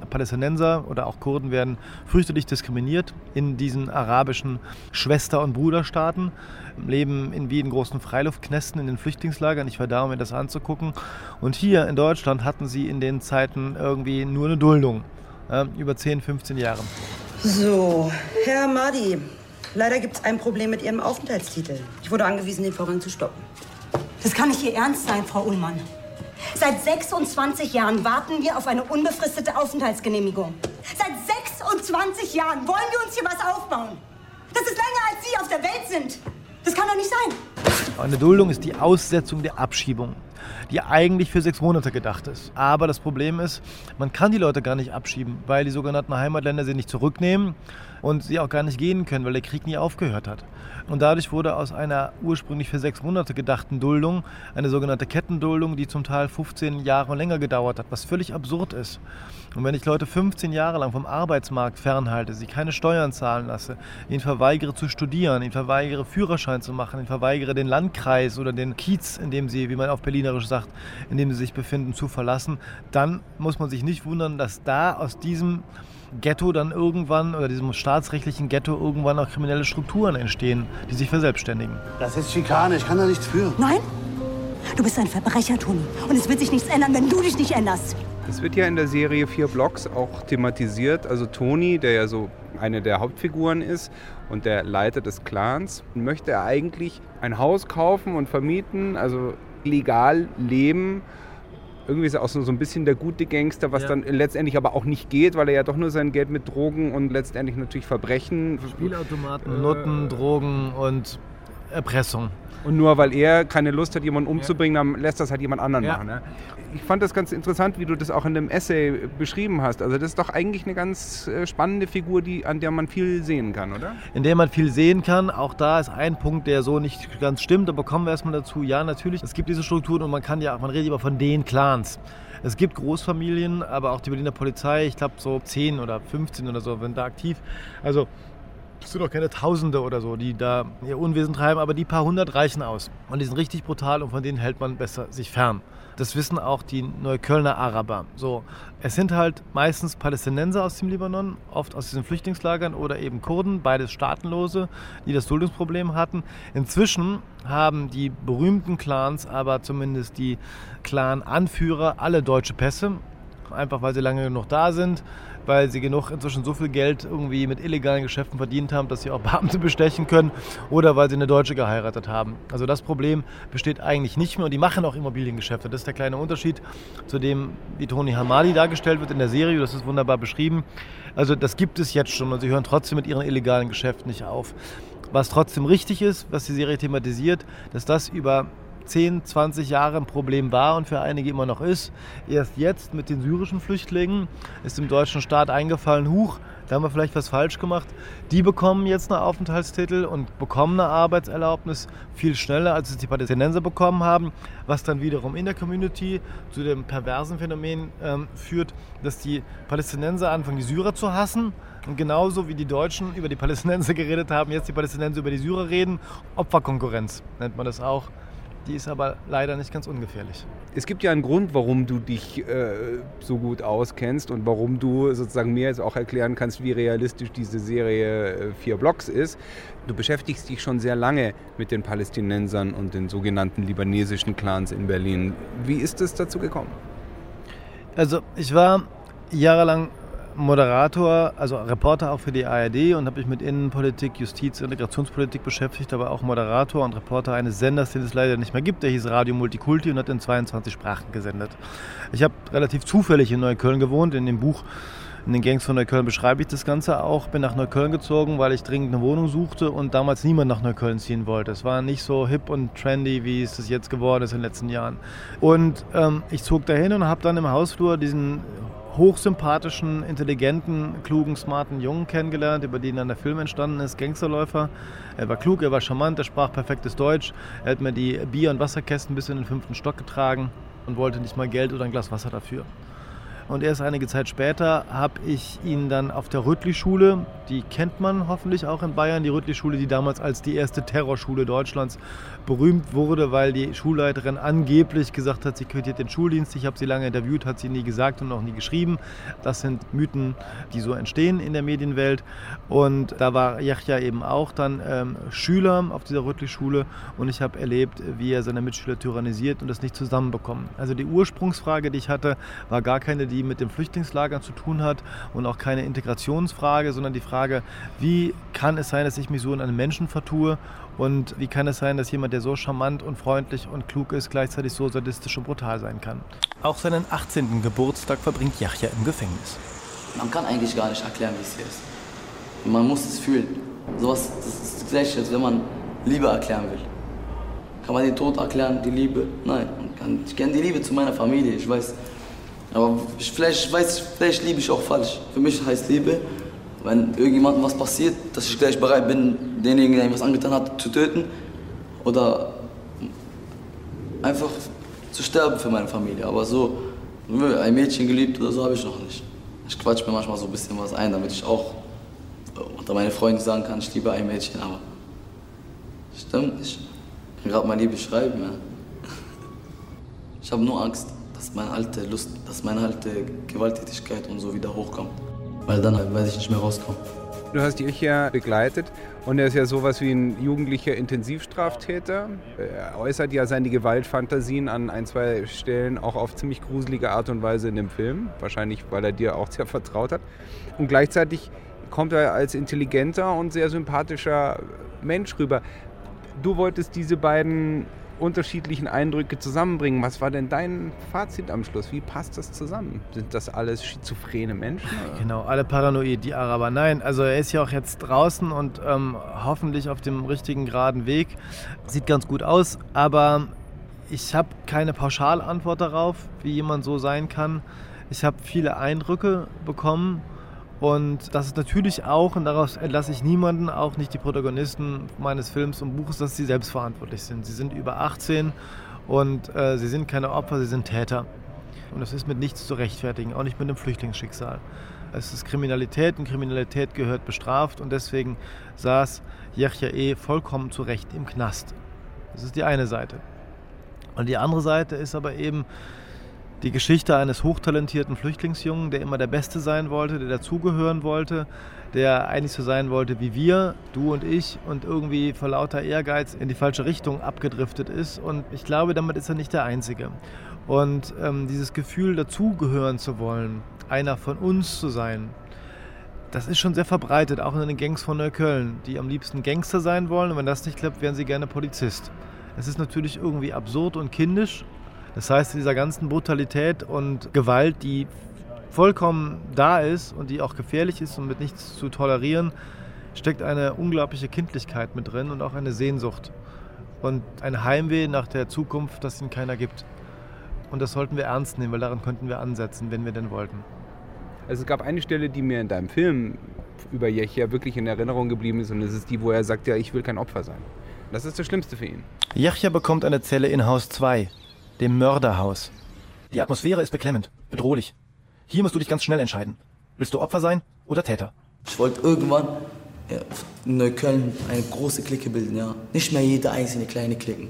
Speaker 3: Palästinenser oder auch Kurden werden fürchterlich diskriminiert in diesen arabischen Schwester- und Bruderstaaten, leben in wie in großen Freiluftknästen in den Flüchtlingslagern. Ich war da, um mir das anzugucken. Und hier in Deutschland hatten sie in den Zeiten irgendwie nur eine Duldung. Äh, über 10, 15 Jahre.
Speaker 9: So, Herr Madi, leider gibt es ein Problem mit Ihrem Aufenthaltstitel. Ich wurde angewiesen, den Vorgang zu stoppen.
Speaker 10: Das kann nicht Ihr Ernst sein, Frau Ullmann. Seit 26 Jahren warten wir auf eine unbefristete Aufenthaltsgenehmigung. Seit 26 Jahren wollen wir uns hier was aufbauen. Das ist länger, als Sie auf der Welt sind. Das kann doch nicht sein.
Speaker 3: Eine Duldung ist die Aussetzung der Abschiebung, die eigentlich für sechs Monate gedacht ist. Aber das Problem ist, man kann die Leute gar nicht abschieben, weil die sogenannten Heimatländer sie nicht zurücknehmen und sie auch gar nicht gehen können, weil der Krieg nie aufgehört hat. Und dadurch wurde aus einer ursprünglich für sechs Monate gedachten Duldung eine sogenannte Kettenduldung, die zum Teil 15 Jahre und länger gedauert hat, was völlig absurd ist. Und wenn ich Leute 15 Jahre lang vom Arbeitsmarkt fernhalte, sie keine Steuern zahlen lasse, ihnen verweigere zu studieren, ihnen verweigere Führerschein zu machen, ihnen verweigere den Landkreis oder den Kiez, in dem sie, wie man auf Berlinerisch sagt, in dem sie sich befinden, zu verlassen, dann muss man sich nicht wundern, dass da aus diesem Ghetto dann irgendwann oder diesem staatsrechtlichen Ghetto irgendwann auch kriminelle Strukturen entstehen, die sich verselbstständigen.
Speaker 11: Das ist Schikane, ich kann da nichts für.
Speaker 10: Nein? Du bist ein Verbrecher, Toni. Und es wird sich nichts ändern, wenn du dich nicht änderst.
Speaker 2: Es wird ja in der Serie Vier Blocks auch thematisiert. Also Toni, der ja so eine der Hauptfiguren ist und der Leiter des Clans, möchte er eigentlich ein Haus kaufen und vermieten, also legal leben irgendwie ist er auch so, so ein bisschen der gute Gangster, was
Speaker 3: Ja.
Speaker 2: dann letztendlich aber auch nicht geht, weil er ja doch nur sein Geld mit Drogen und letztendlich natürlich Verbrechen.
Speaker 3: Spielautomaten, Nutten, Drogen und Erpressung.
Speaker 2: Und nur weil er keine Lust hat, jemanden umzubringen, dann lässt das halt jemand anderen
Speaker 3: Ja.
Speaker 2: machen. Ne? Ich fand das ganz interessant, wie du das auch in dem Essay beschrieben hast. Also das ist doch eigentlich eine ganz äh, spannende Figur, die, an der man viel sehen kann, oder?
Speaker 3: in der man viel sehen kann. Auch da ist ein Punkt, der so nicht ganz stimmt, aber kommen wir erstmal dazu. Ja, natürlich, es gibt diese Strukturen und man kann ja, man redet immer von den Clans. Es gibt Großfamilien, aber auch die Berliner Polizei, ich glaube so 10 oder 15 oder so, sind da aktiv. Also es sind auch keine Tausende oder so, die da ihr Unwesen treiben, aber die paar hundert reichen aus. Und die sind richtig brutal und von denen hält man besser sich fern. Das wissen auch die Neuköllner Araber. So, es sind halt meistens Palästinenser aus dem Libanon, oft aus diesen Flüchtlingslagern oder eben Kurden, beides Staatenlose, die das Duldungsproblem hatten. Inzwischen haben die berühmten Clans, aber zumindest die Clan-Anführer, alle deutsche Pässe, einfach weil sie lange genug da sind, weil sie genug inzwischen so viel Geld irgendwie mit illegalen Geschäften verdient haben, dass sie auch Beamte bestechen können oder weil sie eine Deutsche geheiratet haben. Also das Problem besteht eigentlich nicht mehr und die machen auch Immobiliengeschäfte. Das ist der kleine Unterschied zu dem, wie Toni Hamadi dargestellt wird in der Serie. Das ist wunderbar beschrieben. Also das gibt es jetzt schon und sie hören trotzdem mit ihren illegalen Geschäften nicht auf. Was trotzdem richtig ist, was die Serie thematisiert, dass das über 10, 20 Jahre ein Problem war und für einige immer noch ist. Erst jetzt mit den syrischen Flüchtlingen ist dem deutschen Staat eingefallen, huch, da haben wir vielleicht was falsch gemacht. Die bekommen jetzt einen Aufenthaltstitel und bekommen eine Arbeitserlaubnis viel schneller, als es die Palästinenser bekommen haben, was dann wiederum in der Community zu dem perversen Phänomen ähm, führt, dass die Palästinenser anfangen, die Syrer zu hassen. Und genauso wie die Deutschen über die Palästinenser geredet haben, jetzt die Palästinenser über die Syrer reden. Opferkonkurrenz nennt man das auch. Die ist aber leider nicht ganz ungefährlich.
Speaker 2: Es gibt ja einen Grund, warum du dich äh, so gut auskennst und warum du sozusagen mir jetzt auch erklären kannst, wie realistisch diese Serie äh, Vier Blocks ist. Du beschäftigst dich schon sehr lange mit den Palästinensern und den sogenannten libanesischen Clans in Berlin. Wie ist es dazu gekommen?
Speaker 3: Also ich war jahrelang Moderator, also Reporter auch für die ARD und habe mich mit Innenpolitik, Justiz, Integrationspolitik beschäftigt, aber auch Moderator und Reporter eines Senders, den es leider nicht mehr gibt. Der hieß Radio Multikulti und hat in 22 Sprachen gesendet. Ich habe relativ zufällig in Neukölln gewohnt. In dem Buch in den Gangs von Neukölln beschreibe ich das Ganze auch. Bin nach Neukölln gezogen, weil ich dringend eine Wohnung suchte und damals niemand nach Neukölln ziehen wollte. Es war nicht so hip und trendy, wie es das jetzt geworden ist in den letzten Jahren. Und ähm, ich zog dahin und habe dann im Hausflur diesen hochsympathischen, intelligenten, klugen, smarten Jungen kennengelernt, über den dann der Film entstanden ist, Gangsterläufer. Er war klug, er war charmant, er sprach perfektes Deutsch. Er hat mir die Bier- und Wasserkästen bis in den fünften Stock getragen und wollte nicht mal Geld oder ein Glas Wasser dafür. Und erst einige Zeit später habe ich ihn dann auf der Rüttli-Schule, die kennt man hoffentlich auch in Bayern, die Rüttli-Schule, die damals als die erste Terrorschule Deutschlands berühmt wurde, weil die Schulleiterin angeblich gesagt hat, sie quittiert den Schuldienst. Ich habe sie lange interviewt, hat sie nie gesagt und auch nie geschrieben. Das sind Mythen, die so entstehen in der Medienwelt. Und da war Yachja eben auch dann ähm, Schüler auf dieser Rüttli-Schule und ich habe erlebt, wie er seine Mitschüler tyrannisiert und das nicht zusammenbekommen. Also die Ursprungsfrage, die ich hatte, war gar keine, die mit dem Flüchtlingslager zu tun hat und auch keine Integrationsfrage, sondern die Frage, wie kann es sein, dass ich mich so in einen Menschen vertue und wie kann es sein, dass jemand, der so charmant und freundlich und klug ist, gleichzeitig so sadistisch und brutal sein kann?
Speaker 12: Auch seinen 18. Geburtstag verbringt Yachja im Gefängnis.
Speaker 13: Man kann eigentlich gar nicht erklären, wie es hier ist. Man muss es fühlen. Sowas, das ist das Gleiche, als wenn man Liebe erklären will. Kann man den Tod erklären, die Liebe? Nein. Ich kenne die Liebe zu meiner Familie, ich weiß. Aber ich, vielleicht, weiß, vielleicht liebe ich auch falsch. Für mich heißt Liebe, wenn irgendjemandem was passiert, dass ich gleich bereit bin, denjenigen, der ihm was angetan hat, zu töten oder einfach zu sterben für meine Familie. Aber so, ein Mädchen geliebt oder so habe ich noch nicht. Ich quatsch mir manchmal so ein bisschen was ein, damit ich auch unter meine Freunde sagen kann, ich liebe ein Mädchen, aber stimmt nicht. Ich kann gerade meine Liebe schreiben. Ja. Ich habe nur Angst, dass meine alte Lust, dass meine alte Gewalttätigkeit und so wieder hochkommt. Weil dann halt, weiß ich nicht mehr rauskomme.
Speaker 2: Du hast dich ja begleitet und er ist ja sowas wie ein jugendlicher Intensivstraftäter. Er äußert ja seine Gewaltfantasien an ein, zwei Stellen auch auf ziemlich gruselige Art und Weise in dem Film. Wahrscheinlich, weil er dir auch sehr vertraut hat. Und gleichzeitig kommt er als intelligenter und sehr sympathischer Mensch rüber. Du wolltest diese beiden unterschiedlichen Eindrücke zusammenbringen. Was war denn dein Fazit am Schluss? Wie passt das zusammen? Sind das alles schizophrene Menschen? Oder?
Speaker 3: Genau, alle paranoid, die Araber. Nein, also er ist ja auch jetzt draußen und ähm, hoffentlich auf dem richtigen geraden Weg. Sieht ganz gut aus, aber ich habe keine Pauschalantwort darauf, wie jemand so sein kann. Ich habe viele Eindrücke bekommen und das ist natürlich auch, und daraus entlasse ich niemanden, auch nicht die Protagonisten meines Films und Buches, dass sie selbstverantwortlich sind. Sie sind über 18 und äh, sie sind keine Opfer, sie sind Täter. Und das ist mit nichts zu rechtfertigen, auch nicht mit einem Flüchtlingsschicksal. Es ist Kriminalität und Kriminalität gehört bestraft und deswegen saß Yachya E. vollkommen zu Recht im Knast. Das ist die eine Seite. Und die andere Seite ist aber eben, die Geschichte eines hochtalentierten Flüchtlingsjungen, der immer der Beste sein wollte, der dazugehören wollte, der eigentlich so sein wollte wie wir, du und ich, und irgendwie vor lauter Ehrgeiz in die falsche Richtung abgedriftet ist. Und ich glaube, damit ist er nicht der Einzige. Und ähm, dieses Gefühl, dazugehören zu wollen, einer von uns zu sein, das ist schon sehr verbreitet, auch in den Gangs von Neukölln, die am liebsten Gangster sein wollen. Und wenn das nicht klappt, wären sie gerne Polizist. Es ist natürlich irgendwie absurd und kindisch, das heißt, in dieser ganzen Brutalität und Gewalt, die vollkommen da ist und die auch gefährlich ist und mit nichts zu tolerieren, steckt eine unglaubliche Kindlichkeit mit drin und auch eine Sehnsucht und ein Heimweh nach der Zukunft, das ihnen keiner gibt. Und das sollten wir ernst nehmen, weil daran könnten wir ansetzen, wenn wir denn wollten.
Speaker 2: Also es gab eine Stelle, die mir in deinem Film über Yechia wirklich in Erinnerung geblieben ist und das ist die, wo er sagt, ja, ich will kein Opfer sein. Das ist das Schlimmste für ihn.
Speaker 12: Yachia bekommt eine Zelle in Haus 2, dem Mörderhaus. Die Atmosphäre ist beklemmend, bedrohlich. Hier musst du dich ganz schnell entscheiden. Willst du Opfer sein oder Täter?
Speaker 13: Ich wollte irgendwann in Neukölln eine große Clique bilden, ja. Nicht mehr jede einzelne kleine Klicken.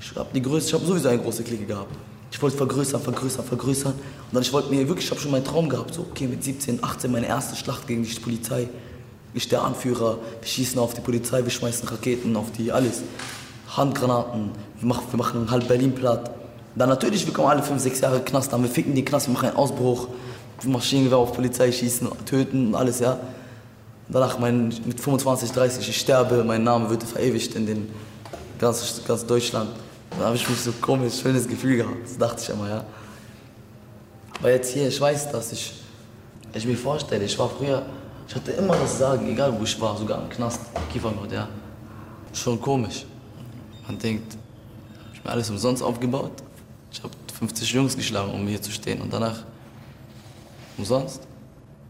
Speaker 13: Ich habe die größte, ich habe sowieso eine große Clique gehabt. Ich wollte vergrößern, vergrößern, vergrößern. Und dann ich wollte mir wirklich, ich habe schon meinen Traum gehabt, so okay, mit 17, 18 meine erste Schlacht gegen die Polizei. Ich der Anführer, wir schießen auf die Polizei, wir schmeißen Raketen auf die, alles. Handgranaten, wir machen, wir machen halb Berlin platt. Dann natürlich, wir kommen alle 5, 6 Jahre Knast, dann wir ficken die Knast, wir machen einen Ausbruch. Maschinengewehr auf Polizei schießen, töten und alles, ja. Danach mein, mit 25, 30, ich sterbe, mein Name wird verewigt in den ganz, ganz Deutschland. Da habe ich mich so komisch, schönes Gefühl gehabt. Das dachte ich immer, ja. Aber jetzt hier, ich weiß, dass ich, ich mir vorstelle, ich war früher, ich hatte immer das Sagen, egal wo ich war, sogar im Knast, Kieferngrund, ja. Schon komisch. Man denkt, ich habe mir alles umsonst aufgebaut. Ich habe 50 Jungs geschlagen, um hier zu stehen und danach umsonst.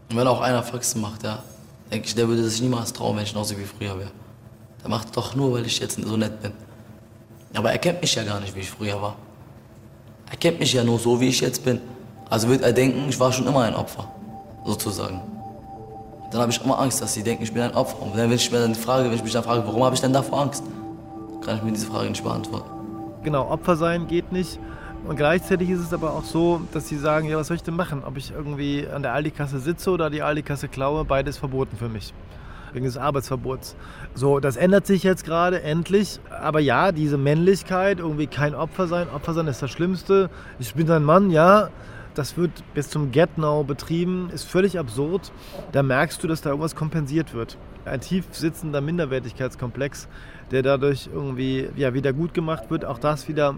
Speaker 13: Und wenn auch einer Faxen macht, ja, denke ich, der würde sich niemals trauen, wenn ich noch so wie früher wäre. Der macht doch nur, weil ich jetzt so nett bin. Aber er kennt mich ja gar nicht, wie ich früher war. Er kennt mich ja nur so, wie ich jetzt bin. Also wird er denken, ich war schon immer ein Opfer, sozusagen. Dann habe ich immer Angst, dass sie denken, ich bin ein Opfer. Und wenn ich, mir dann Frage, wenn ich mich dann frage, warum habe ich denn davor Angst, kann ich mir diese Frage nicht beantworten.
Speaker 3: Genau, Opfer sein geht nicht. Und gleichzeitig ist es aber auch so, dass sie sagen, ja, was soll ich denn machen? Ob ich irgendwie an der Aldi-Kasse sitze oder die Aldi-Kasse klaue, beides verboten für mich. Wegen des Arbeitsverbots. So, das ändert sich jetzt gerade endlich. Aber ja, diese Männlichkeit, irgendwie kein Opfer sein. Opfer sein ist das Schlimmste. Ich bin ein Mann, ja. Das wird bis zum Get-Now betrieben, ist völlig absurd. Da merkst du, dass da irgendwas kompensiert wird. Ein tief sitzender Minderwertigkeitskomplex, der dadurch irgendwie ja, wieder gut gemacht wird. Auch das wieder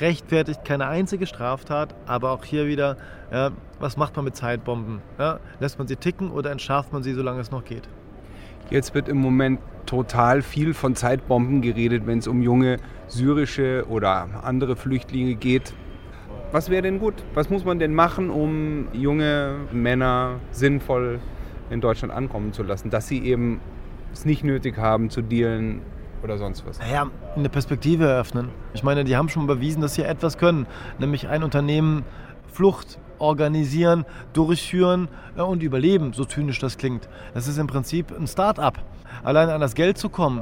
Speaker 3: rechtfertigt keine einzige Straftat, aber auch hier wieder, ja, was macht man mit Zeitbomben? Ja, lässt man sie ticken oder entschärft man sie, solange es noch geht?
Speaker 2: Jetzt wird im Moment total viel von Zeitbomben geredet, wenn es um junge syrische oder andere Flüchtlinge geht. Was wäre denn gut? Was muss man denn machen, um junge Männer sinnvoll in Deutschland ankommen zu lassen, dass sie eben es nicht nötig haben zu dealen oder sonst was?
Speaker 3: Naja, eine Perspektive eröffnen. Ich meine, die haben schon bewiesen, dass sie etwas können, nämlich ein Unternehmen Flucht organisieren, durchführen äh, und überleben, so zynisch das klingt. Das ist im Prinzip ein Start-up. Allein an das Geld zu kommen,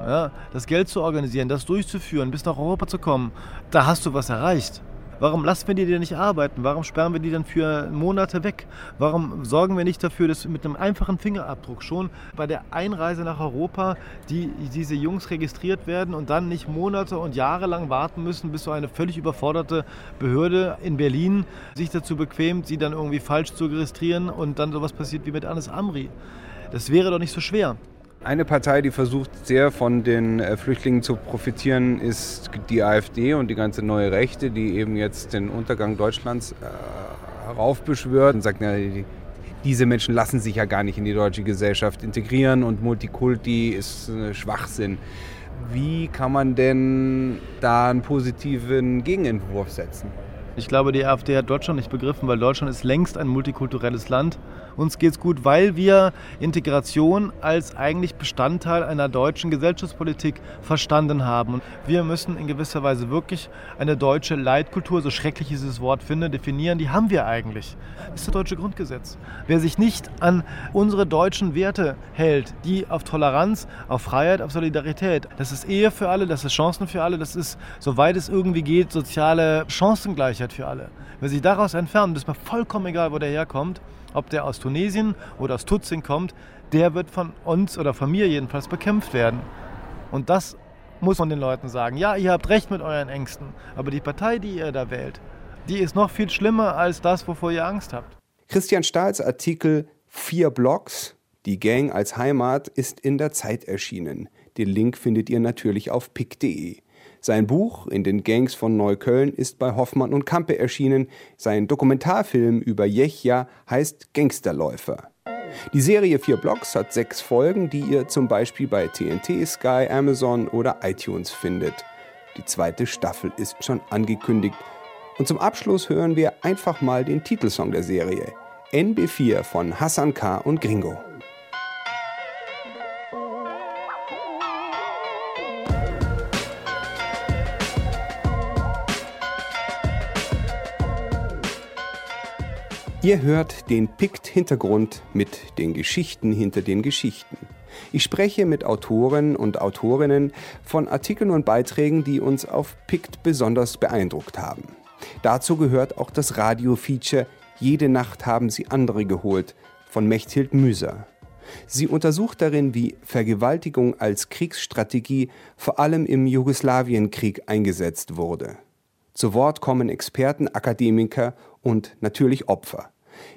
Speaker 3: das Geld zu organisieren, das durchzuführen, bis nach Europa zu kommen, da hast du was erreicht. Warum lassen wir die denn nicht arbeiten? Warum sperren wir die dann für Monate weg? Warum sorgen wir nicht dafür, dass mit einem einfachen Fingerabdruck schon bei der Einreise nach Europa die, diese Jungs registriert werden und dann nicht Monate und Jahre lang warten müssen, bis so eine völlig überforderte Behörde in Berlin sich dazu bequemt, sie dann irgendwie falsch zu registrieren und dann sowas passiert wie mit Anis Amri? Das wäre doch nicht so schwer.
Speaker 2: Eine Partei, die versucht sehr von den äh, Flüchtlingen zu profitieren, ist die AfD und die ganze neue Rechte, die eben jetzt den Untergang Deutschlands äh, heraufbeschwört und sagt, na, die, diese Menschen lassen sich ja gar nicht in die deutsche Gesellschaft integrieren und Multikulti ist äh, Schwachsinn. Wie kann man denn da einen positiven Gegenentwurf setzen?
Speaker 3: Ich glaube, die AfD hat Deutschland nicht begriffen, weil Deutschland ist längst ein multikulturelles Land uns geht es gut, weil wir Integration als eigentlich Bestandteil einer deutschen Gesellschaftspolitik verstanden haben. Und wir müssen in gewisser Weise wirklich eine deutsche Leitkultur, so schrecklich ich dieses Wort finde, definieren. Die haben wir eigentlich. Das ist das deutsche Grundgesetz. Wer sich nicht an unsere deutschen Werte hält, die auf Toleranz, auf Freiheit, auf Solidarität, das ist Ehe für alle, das ist Chancen für alle, das ist, soweit es irgendwie geht, soziale Chancengleichheit für alle. Wer sich daraus entfernt, ist mir vollkommen egal, wo der herkommt, ob der aus Tunesien oder aus Tutzing kommt, der wird von uns oder von mir jedenfalls bekämpft werden. Und das muss man den Leuten sagen. Ja, ihr habt recht mit euren Ängsten, aber die Partei, die ihr da wählt, die ist noch viel schlimmer als das, wovor ihr Angst habt.
Speaker 2: Christian Stahls Artikel Vier Blocks, die Gang als Heimat, ist in der Zeit erschienen. Den Link findet ihr natürlich auf pick.de. Sein Buch In den Gangs von Neukölln ist bei Hoffmann und Kampe erschienen. Sein Dokumentarfilm über Jechja heißt Gangsterläufer. Die Serie Vier Blocks hat sechs Folgen, die ihr zum Beispiel bei TNT, Sky, Amazon oder iTunes findet. Die zweite Staffel ist schon angekündigt. Und zum Abschluss hören wir einfach mal den Titelsong der Serie. NB4 von Hassan K. und Gringo. Ihr hört den Pikt-Hintergrund mit den Geschichten hinter den Geschichten. Ich spreche mit Autoren und Autorinnen von Artikeln und Beiträgen, die uns auf Pikt besonders beeindruckt haben. Dazu gehört auch das Radio-Feature Jede Nacht haben sie andere geholt von Mechthild Müser. Sie untersucht darin, wie Vergewaltigung als Kriegsstrategie vor allem im Jugoslawienkrieg eingesetzt wurde. Zu Wort kommen Experten, Akademiker und natürlich Opfer.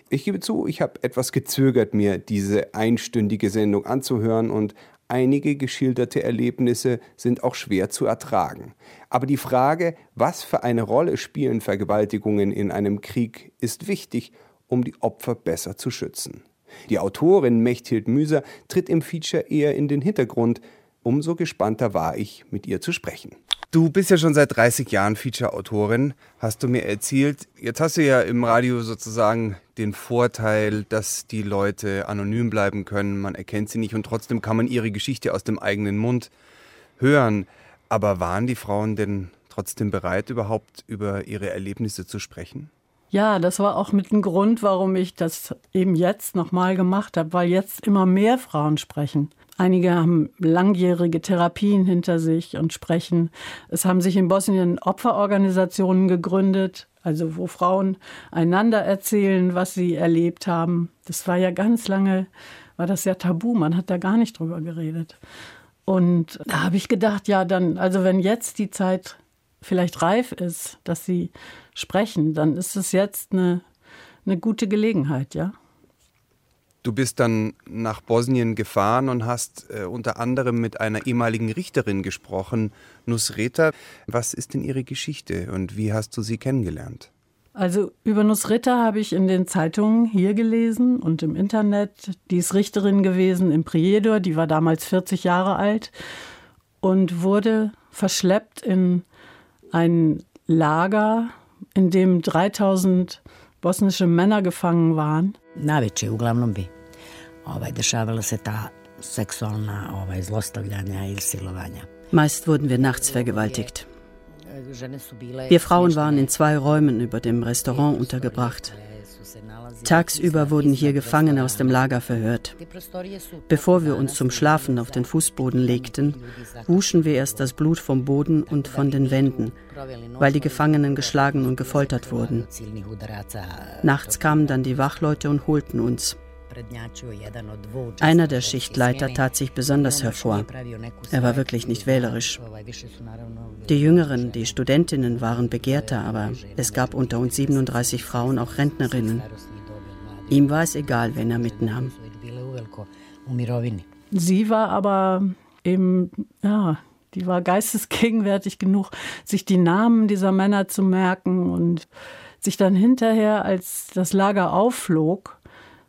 Speaker 2: Ich gebe zu, ich habe etwas gezögert, mir diese einstündige Sendung anzuhören und einige geschilderte Erlebnisse sind auch schwer zu ertragen. Aber die Frage, was für eine Rolle spielen Vergewaltigungen in einem Krieg, ist wichtig, um die Opfer besser zu schützen. Die Autorin Mechthild Müser tritt im Feature eher in den Hintergrund. Umso gespannter war ich, mit ihr zu sprechen. Du bist ja schon seit 30 Jahren Feature-Autorin, hast du mir erzählt. Jetzt hast du ja im Radio sozusagen den Vorteil, dass die Leute anonym bleiben können. Man erkennt sie nicht und trotzdem kann man ihre Geschichte aus dem eigenen Mund hören. Aber waren die Frauen denn trotzdem bereit, überhaupt über ihre Erlebnisse zu sprechen?
Speaker 4: Ja, das war auch mit ein Grund, warum ich das eben jetzt nochmal gemacht habe, weil jetzt immer mehr Frauen sprechen. Einige haben langjährige Therapien hinter sich und sprechen. Es haben sich in Bosnien Opferorganisationen gegründet, also wo Frauen einander erzählen, was sie erlebt haben. Das war ja ganz lange, war das ja tabu, man hat da gar nicht drüber geredet. Und da habe ich gedacht, ja, dann, also wenn jetzt die Zeit vielleicht reif ist, dass sie sprechen, dann ist es jetzt eine, eine gute Gelegenheit, ja.
Speaker 2: Du bist dann nach Bosnien gefahren und hast äh, unter anderem mit einer ehemaligen Richterin gesprochen, Nusreta. Was ist denn ihre Geschichte und wie hast du sie kennengelernt?
Speaker 4: Also über Nusreta habe ich in den Zeitungen hier gelesen und im Internet. Die ist Richterin gewesen in Prijedor, die war damals 40 Jahre alt und wurde verschleppt in ein Lager, in dem 3000 bosnische Männer gefangen waren.
Speaker 14: Najveće uglavnom bi ovaj, dešavala se ta seksualna ovaj, zlostavljanja ili silovanja.
Speaker 15: Meist wurden wir nachts vergewaltigt. Wir Frauen waren in zwei Räumen über dem Restaurant untergebracht. Tagsüber wurden hier Gefangene aus dem Lager verhört. Bevor wir uns zum Schlafen auf den Fußboden legten, wuschen wir erst das Blut vom Boden und von den Wänden, weil die Gefangenen geschlagen und gefoltert wurden. Nachts kamen dann die Wachleute und holten uns. Einer der Schichtleiter tat sich besonders hervor. Er war wirklich nicht wählerisch. Die Jüngeren, die Studentinnen waren begehrter, aber es gab unter uns 37 Frauen auch Rentnerinnen. Ihm war es egal, wen er mitnahm.
Speaker 4: Sie war aber eben, ja, die war geistesgegenwärtig genug, sich die Namen dieser Männer zu merken und sich dann hinterher, als das Lager aufflog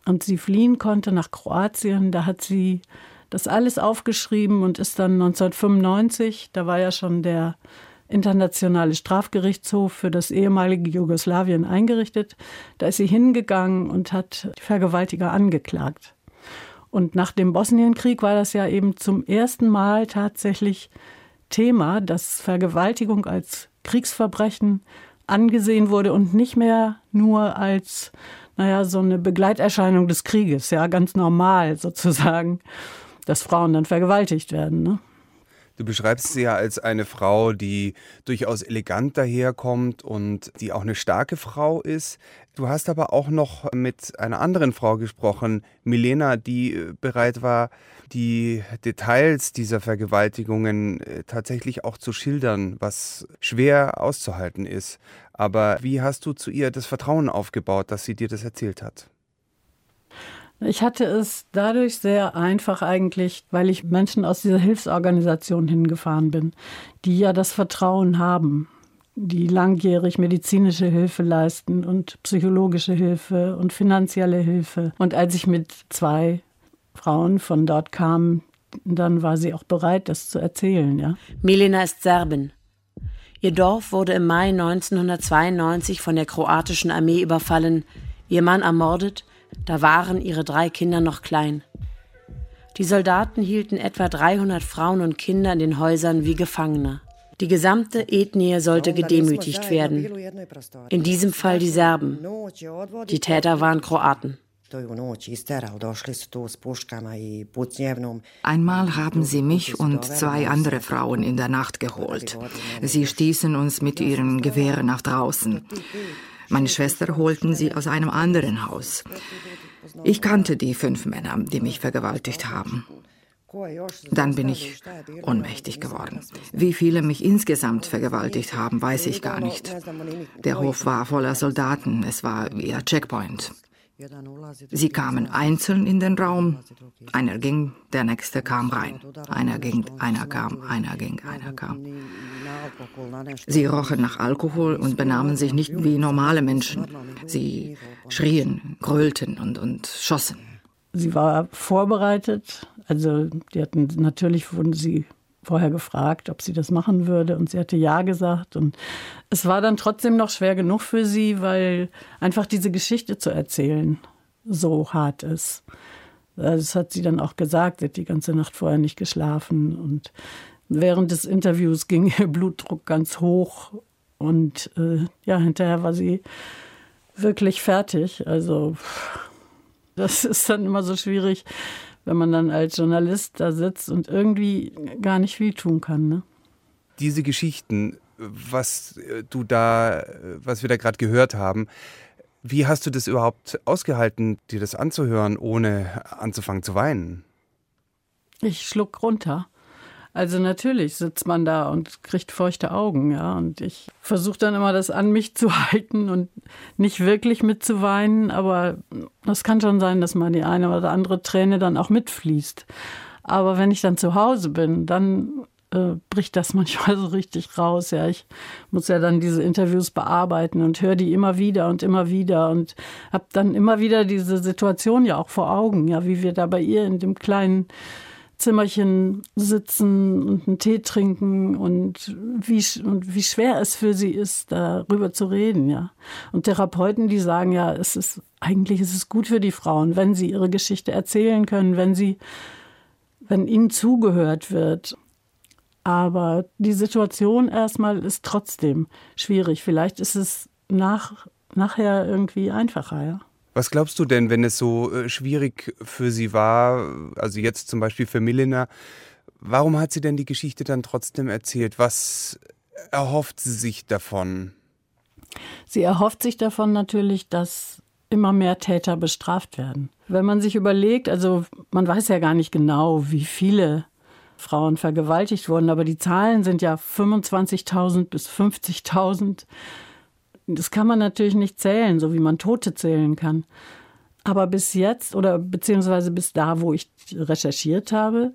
Speaker 4: und sie fliehen konnte nach Kroatien, da hat sie das alles aufgeschrieben und ist dann 1995, da war ja schon der Internationale Strafgerichtshof für das ehemalige Jugoslawien eingerichtet. Da ist sie hingegangen und hat die Vergewaltiger angeklagt. Und nach dem Bosnienkrieg war das ja eben zum ersten Mal tatsächlich Thema, dass Vergewaltigung als Kriegsverbrechen angesehen wurde und nicht mehr nur als, naja, so eine Begleiterscheinung des Krieges, ja, ganz normal sozusagen, dass Frauen dann vergewaltigt werden. Ne?
Speaker 2: Du beschreibst sie ja als eine Frau, die durchaus elegant daherkommt und die auch eine starke Frau ist. Du hast aber auch noch mit einer anderen Frau gesprochen, Milena, die äh, bereit war, die Details dieser Vergewaltigungen äh, tatsächlich auch zu schildern, was schwer auszuhalten ist. Aber wie hast du zu ihr das Vertrauen aufgebaut, dass sie dir das erzählt hat?
Speaker 4: Ich hatte es dadurch sehr einfach eigentlich, weil ich Menschen aus dieser Hilfsorganisation hingefahren bin, die ja das Vertrauen haben, die langjährig medizinische Hilfe leisten und psychologische Hilfe und finanzielle Hilfe. Und als ich mit zwei Frauen von dort kam, dann war sie auch bereit, das zu erzählen, ja.
Speaker 15: Milena ist Serbin. Ihr Dorf wurde im Mai 1992 von der kroatischen Armee überfallen, ihr Mann ermordet da waren ihre drei Kinder noch klein. Die Soldaten hielten etwa 300 Frauen und Kinder in den Häusern wie Gefangene. Die gesamte Ethnie sollte gedemütigt werden. In diesem Fall die Serben. Die Täter waren Kroaten.
Speaker 16: Einmal haben sie mich und zwei andere Frauen in der Nacht geholt. Sie stießen uns mit ihren Gewehren nach draußen. Meine Schwester holten sie aus einem anderen Haus. Ich kannte die fünf Männer, die mich vergewaltigt haben. Dann bin ich ohnmächtig geworden. Wie viele mich insgesamt vergewaltigt haben, weiß ich gar nicht. Der Hof war voller Soldaten, es war wie ein Checkpoint. Sie kamen einzeln in den Raum. Einer ging, der nächste kam rein. Einer ging, einer kam, einer ging, einer kam. Sie rochen nach Alkohol und benahmen sich nicht wie normale Menschen. Sie schrien, grölten und, und schossen.
Speaker 4: Sie war vorbereitet. Also, die hatten natürlich wurden sie vorher gefragt, ob sie das machen würde. Und sie hatte ja gesagt. Und es war dann trotzdem noch schwer genug für sie, weil einfach diese Geschichte zu erzählen so hart ist. Das hat sie dann auch gesagt, sie hat die ganze Nacht vorher nicht geschlafen. Und während des Interviews ging ihr Blutdruck ganz hoch. Und äh, ja, hinterher war sie wirklich fertig. Also das ist dann immer so schwierig, wenn man dann als Journalist da sitzt und irgendwie gar nicht viel tun kann. Ne?
Speaker 2: Diese Geschichten, was äh, du da, was wir da gerade gehört haben, wie hast du das überhaupt ausgehalten, dir das anzuhören, ohne anzufangen zu weinen?
Speaker 4: Ich schluck runter. Also natürlich sitzt man da und kriegt feuchte Augen, ja. Und ich versuche dann immer das an mich zu halten und nicht wirklich mitzuweinen, aber das kann schon sein, dass mal die eine oder andere Träne dann auch mitfließt. Aber wenn ich dann zu Hause bin, dann äh, bricht das manchmal so richtig raus. Ja, ich muss ja dann diese Interviews bearbeiten und höre die immer wieder und immer wieder und habe dann immer wieder diese Situation ja auch vor Augen, ja, wie wir da bei ihr in dem kleinen Zimmerchen sitzen und einen Tee trinken und wie, und wie schwer es für sie ist, darüber zu reden, ja. Und Therapeuten, die sagen ja, es ist, eigentlich ist es gut für die Frauen, wenn sie ihre Geschichte erzählen können, wenn sie, wenn ihnen zugehört wird. Aber die Situation erstmal ist trotzdem schwierig. Vielleicht ist es nach, nachher irgendwie einfacher, ja.
Speaker 2: Was glaubst du denn, wenn es so äh, schwierig für sie war, also jetzt zum Beispiel für Milena, warum hat sie denn die Geschichte dann trotzdem erzählt? Was erhofft sie sich davon?
Speaker 4: Sie erhofft sich davon natürlich, dass immer mehr Täter bestraft werden. Wenn man sich überlegt, also man weiß ja gar nicht genau, wie viele Frauen vergewaltigt wurden, aber die Zahlen sind ja 25.000 bis 50.000. Das kann man natürlich nicht zählen, so wie man Tote zählen kann. Aber bis jetzt oder beziehungsweise bis da, wo ich recherchiert habe,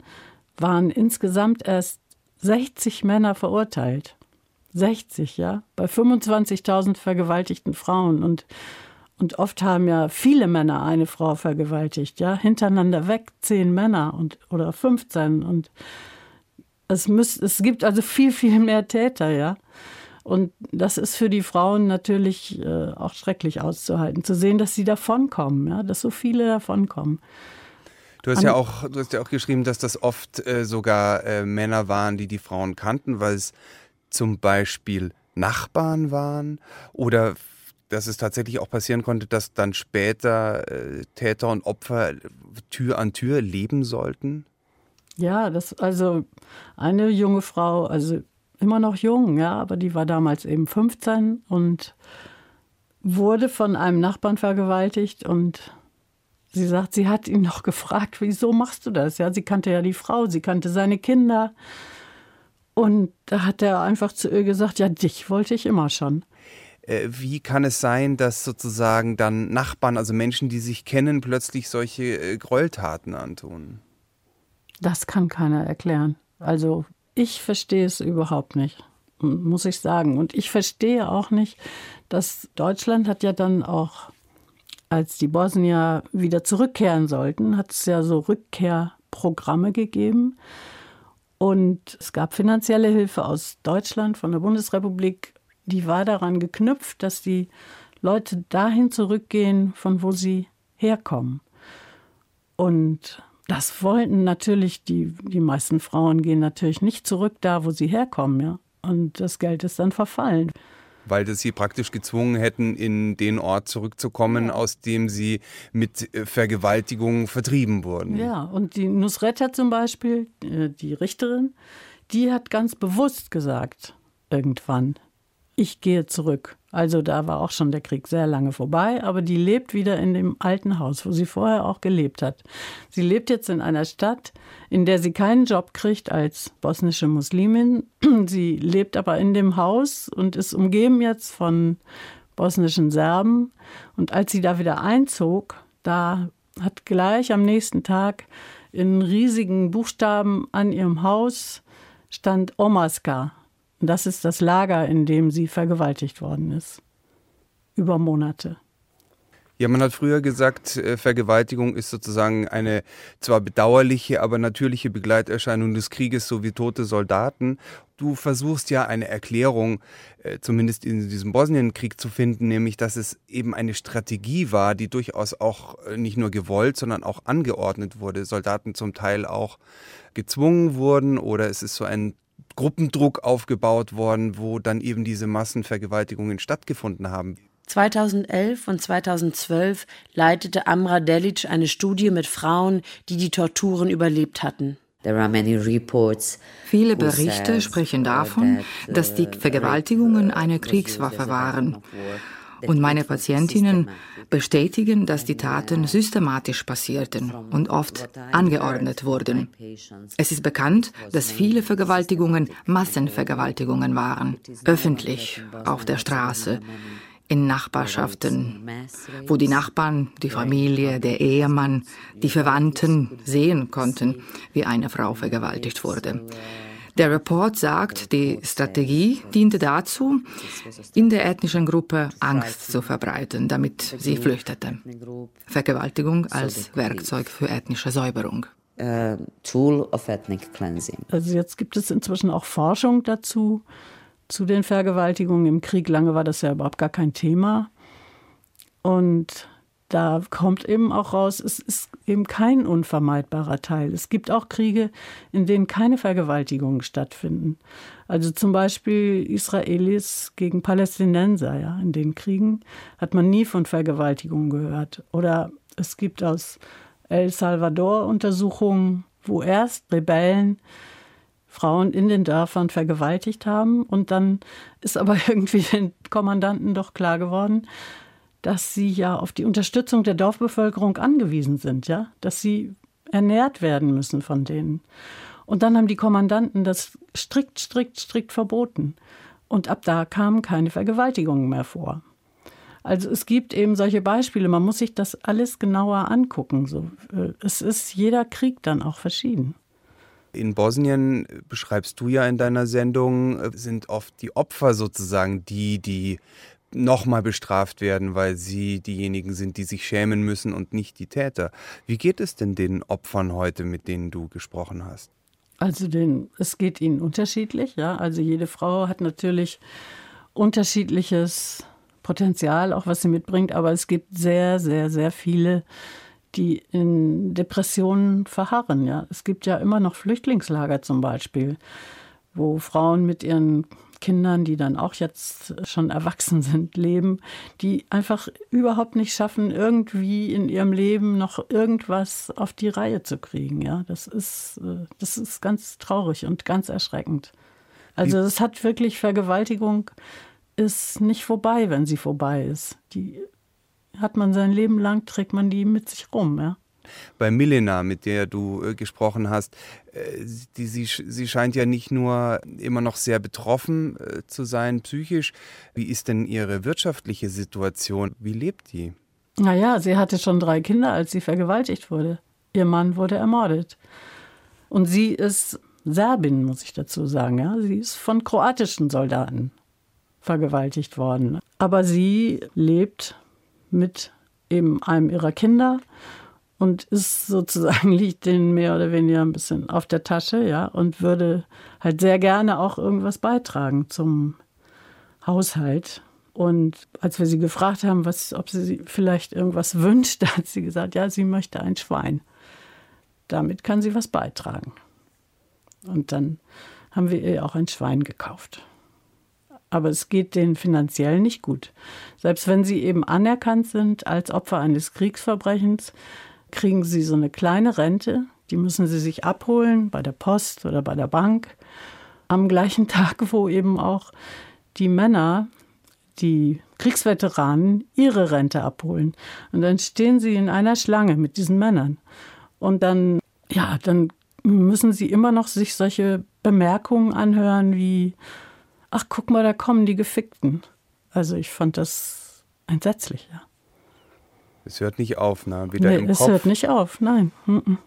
Speaker 4: waren insgesamt erst 60 Männer verurteilt. 60, ja, bei 25.000 vergewaltigten Frauen. Und und oft haben ja viele Männer eine Frau vergewaltigt, ja, hintereinander weg, zehn Männer und, oder 15. Und es, müß, es gibt also viel, viel mehr Täter, ja. Und das ist für die Frauen natürlich äh, auch schrecklich auszuhalten, zu sehen, dass sie davonkommen, ja, dass so viele davonkommen.
Speaker 2: Du hast, ja auch, du hast ja auch geschrieben, dass das oft äh, sogar äh, Männer waren, die die Frauen kannten, weil es zum Beispiel Nachbarn waren oder dass es tatsächlich auch passieren konnte, dass dann später äh, Täter und Opfer Tür an Tür leben sollten?
Speaker 4: Ja, das also eine junge Frau, also immer noch jung, ja, aber die war damals eben 15 und wurde von einem Nachbarn vergewaltigt und sie sagt, sie hat ihn noch gefragt, wieso machst du das? Ja, sie kannte ja die Frau, sie kannte seine Kinder. Und da hat er einfach zu ihr gesagt, ja, dich wollte ich immer schon.
Speaker 2: Äh, wie kann es sein, dass sozusagen dann Nachbarn, also Menschen, die sich kennen, plötzlich solche äh, Gräueltaten antun?
Speaker 4: Das kann keiner erklären. Also ich verstehe es überhaupt nicht, muss ich sagen. Und ich verstehe auch nicht, dass Deutschland hat ja dann auch, als die Bosnier wieder zurückkehren sollten, hat es ja so Rückkehrprogramme gegeben. Und es gab finanzielle Hilfe aus Deutschland, von der Bundesrepublik die war daran geknüpft, dass die Leute dahin zurückgehen, von wo sie herkommen. Und das wollten natürlich die, die meisten Frauen gehen natürlich nicht zurück da, wo sie herkommen, ja. Und das Geld ist dann verfallen.
Speaker 2: Weil das sie praktisch gezwungen hätten, in den Ort zurückzukommen, aus dem sie mit äh, Vergewaltigung vertrieben wurden.
Speaker 4: Ja, und die Nusretta zum Beispiel, äh, die Richterin, die hat ganz bewusst gesagt, irgendwann, ich gehe zurück. Also da war auch schon der Krieg sehr lange vorbei, aber die lebt wieder in dem alten Haus, wo sie vorher auch gelebt hat. Sie lebt jetzt in einer Stadt, in der sie keinen Job kriegt als bosnische Muslimin. Sie lebt aber in dem Haus und ist umgeben jetzt von bosnischen Serben. Und als sie da wieder einzog, da hat gleich am nächsten Tag in riesigen Buchstaben an ihrem Haus stand Omaska. Das ist das Lager, in dem sie vergewaltigt worden ist. Über Monate.
Speaker 2: Ja, man hat früher gesagt, äh, Vergewaltigung ist sozusagen eine zwar bedauerliche, aber natürliche Begleiterscheinung des Krieges, so wie tote Soldaten. Du versuchst ja eine Erklärung, äh, zumindest in diesem Bosnienkrieg zu finden, nämlich, dass es eben eine Strategie war, die durchaus auch äh, nicht nur gewollt, sondern auch angeordnet wurde. Soldaten zum Teil auch gezwungen wurden oder es ist so ein Gruppendruck aufgebaut worden, wo dann eben diese Massenvergewaltigungen stattgefunden haben.
Speaker 17: 2011 und 2012 leitete Amra Delic eine Studie mit Frauen, die die Torturen überlebt hatten.
Speaker 16: Viele Berichte sprechen davon, dass die Vergewaltigungen eine Kriegswaffe waren. Und meine Patientinnen bestätigen, dass die Taten systematisch passierten und oft angeordnet wurden. Es ist bekannt, dass viele Vergewaltigungen Massenvergewaltigungen waren, öffentlich, auf der Straße in Nachbarschaften, wo die Nachbarn, die Familie, der Ehemann, die Verwandten sehen konnten, wie eine Frau vergewaltigt wurde. Der Report sagt, die Strategie diente dazu, in der ethnischen Gruppe Angst zu verbreiten, damit sie flüchtete. Vergewaltigung als Werkzeug für ethnische Säuberung.
Speaker 4: Also jetzt gibt es inzwischen auch Forschung dazu zu den Vergewaltigungen im Krieg. Lange war das ja überhaupt gar kein Thema. Und da kommt eben auch raus, es ist eben kein unvermeidbarer Teil. Es gibt auch Kriege, in denen keine Vergewaltigungen stattfinden. Also zum Beispiel Israelis gegen Palästinenser. Ja. In den Kriegen hat man nie von Vergewaltigungen gehört. Oder es gibt aus El Salvador Untersuchungen, wo erst Rebellen Frauen in den Dörfern vergewaltigt haben. Und dann ist aber irgendwie den Kommandanten doch klar geworden, dass sie ja auf die Unterstützung der Dorfbevölkerung angewiesen sind, ja, dass sie ernährt werden müssen von denen. Und dann haben die Kommandanten das strikt, strikt, strikt verboten. Und ab da kamen keine Vergewaltigungen mehr vor. Also es gibt eben solche Beispiele. Man muss sich das alles genauer angucken. So, äh, es ist jeder Krieg dann auch verschieden.
Speaker 2: In Bosnien, äh, beschreibst du ja in deiner Sendung, äh, sind oft die Opfer sozusagen die, die nochmal bestraft werden, weil sie diejenigen sind, die sich schämen müssen und nicht die Täter. Wie geht es denn den Opfern heute, mit denen du gesprochen hast?
Speaker 4: Also den, es geht ihnen unterschiedlich, ja. Also jede Frau hat natürlich unterschiedliches Potenzial, auch was sie mitbringt, aber es gibt sehr, sehr, sehr viele die in Depressionen verharren. Ja. Es gibt ja immer noch Flüchtlingslager zum Beispiel, wo Frauen mit ihren Kindern, die dann auch jetzt schon erwachsen sind, leben, die einfach überhaupt nicht schaffen, irgendwie in ihrem Leben noch irgendwas auf die Reihe zu kriegen. Ja, das ist, äh, das ist ganz traurig und ganz erschreckend. Also es hat wirklich Vergewaltigung ist nicht vorbei, wenn sie vorbei ist. Die hat man sein Leben lang, trägt man die mit sich rum, ja.
Speaker 2: Bei Milena, mit der du äh, gesprochen hast, äh, die, sie, sie scheint ja nicht nur immer noch sehr betroffen äh, zu sein, psychisch. Wie ist denn ihre wirtschaftliche Situation? Wie lebt die?
Speaker 4: Naja, sie hatte schon drei Kinder, als sie vergewaltigt wurde. Ihr Mann wurde ermordet. Und sie ist Serbin, muss ich dazu sagen. Ja? Sie ist von kroatischen Soldaten vergewaltigt worden. Aber sie lebt mit eben einem ihrer Kinder und ist sozusagen, liegt denen mehr oder weniger ein bisschen auf der Tasche, ja, und würde halt sehr gerne auch irgendwas beitragen zum Haushalt. Und als wir sie gefragt haben, was, ob sie vielleicht irgendwas wünscht, hat sie gesagt, ja, sie möchte ein Schwein. Damit kann sie was beitragen. Und dann haben wir ihr auch ein Schwein gekauft aber es geht denen finanziell nicht gut. Selbst wenn sie eben anerkannt sind als Opfer eines Kriegsverbrechens, kriegen sie so eine kleine Rente, die müssen sie sich abholen bei der Post oder bei der Bank, am gleichen Tag, wo eben auch die Männer, die Kriegsveteranen, ihre Rente abholen. Und dann stehen sie in einer Schlange mit diesen Männern. Und dann, ja, dann müssen sie immer noch sich solche Bemerkungen anhören wie, ach guck mal, da kommen die Gefickten. Also ich fand das Entsetzlich, ja.
Speaker 2: Es hört nicht auf, ne? Weder
Speaker 4: nee,
Speaker 2: im
Speaker 4: es
Speaker 2: Kopf.
Speaker 4: hört nicht auf, nein. Mhm.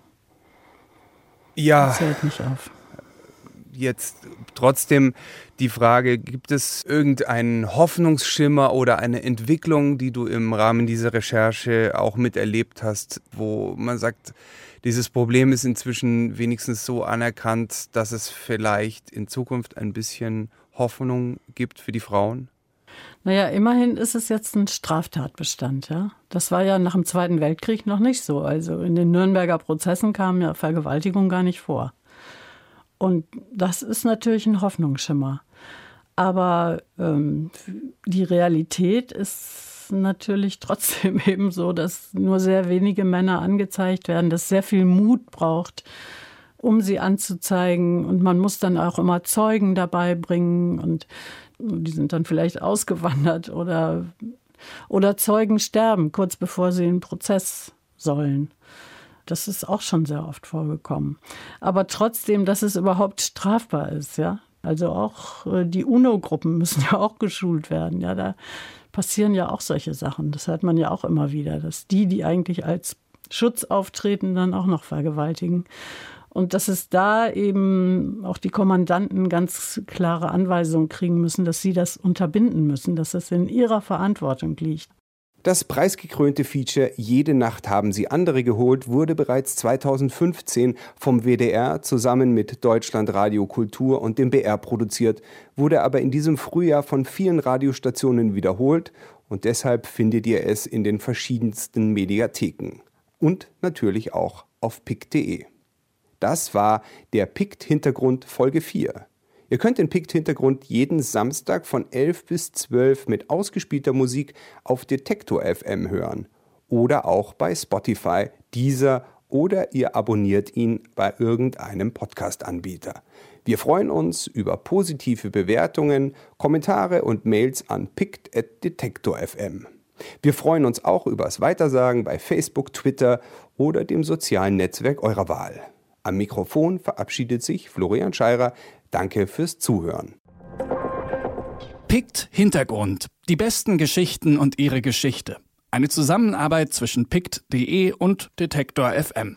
Speaker 2: Ja.
Speaker 4: Es hört nicht auf.
Speaker 2: Jetzt trotzdem die Frage, gibt es irgendeinen Hoffnungsschimmer oder eine Entwicklung, die du im Rahmen dieser Recherche auch miterlebt hast, wo man sagt, dieses Problem ist inzwischen wenigstens so anerkannt, dass es vielleicht in Zukunft ein bisschen Hoffnung gibt für die Frauen?
Speaker 4: Naja, immerhin ist es jetzt ein Straftatbestand, ja. Das war ja nach dem Zweiten Weltkrieg noch nicht so. Also in den Nürnberger Prozessen kam ja Vergewaltigung gar nicht vor. Und das ist natürlich ein Hoffnungsschimmer. Aber ähm, die Realität ist natürlich trotzdem eben so, dass nur sehr wenige Männer angezeigt werden, dass sehr viel Mut braucht, um sie anzuzeigen. Und man muss dann auch immer Zeugen dabei bringen und die sind dann vielleicht ausgewandert oder, oder Zeugen sterben, kurz bevor sie in den Prozess sollen. Das ist auch schon sehr oft vorgekommen. Aber trotzdem, dass es überhaupt strafbar ist, ja. Also auch äh, die UNO-Gruppen müssen ja auch geschult werden. Ja, da passieren ja auch solche Sachen. Das hört man ja auch immer wieder, dass die, die eigentlich als Schutz auftreten, dann auch noch vergewaltigen. Und dass es da eben auch die Kommandanten ganz klare Anweisungen kriegen müssen, dass sie das unterbinden müssen, dass es in ihrer Verantwortung liegt.
Speaker 2: Das preisgekrönte Feature Jede Nacht haben sie andere geholt wurde bereits 2015 vom WDR zusammen mit Deutschlandradio Kultur und dem BR produziert, wurde aber in diesem Frühjahr von vielen Radiostationen wiederholt und deshalb findet ihr es in den verschiedensten Mediatheken und natürlich auch auf pick.de. Das war der Pict-Hintergrund Folge 4. Ihr könnt den Pict-Hintergrund jeden Samstag von 11 bis 12 mit ausgespielter Musik auf Detektor FM hören oder auch bei Spotify, dieser oder ihr abonniert ihn bei irgendeinem Podcast-Anbieter. Wir freuen uns über positive Bewertungen, Kommentare und Mails an pict.detektor.fm. Wir freuen uns auch übers Weitersagen bei Facebook, Twitter oder dem sozialen Netzwerk eurer Wahl. Am Mikrofon verabschiedet sich Florian Scheirer. Danke fürs Zuhören.
Speaker 5: Pict Hintergrund. Die besten Geschichten und ihre Geschichte. Eine Zusammenarbeit zwischen pict.de und Detektor FM.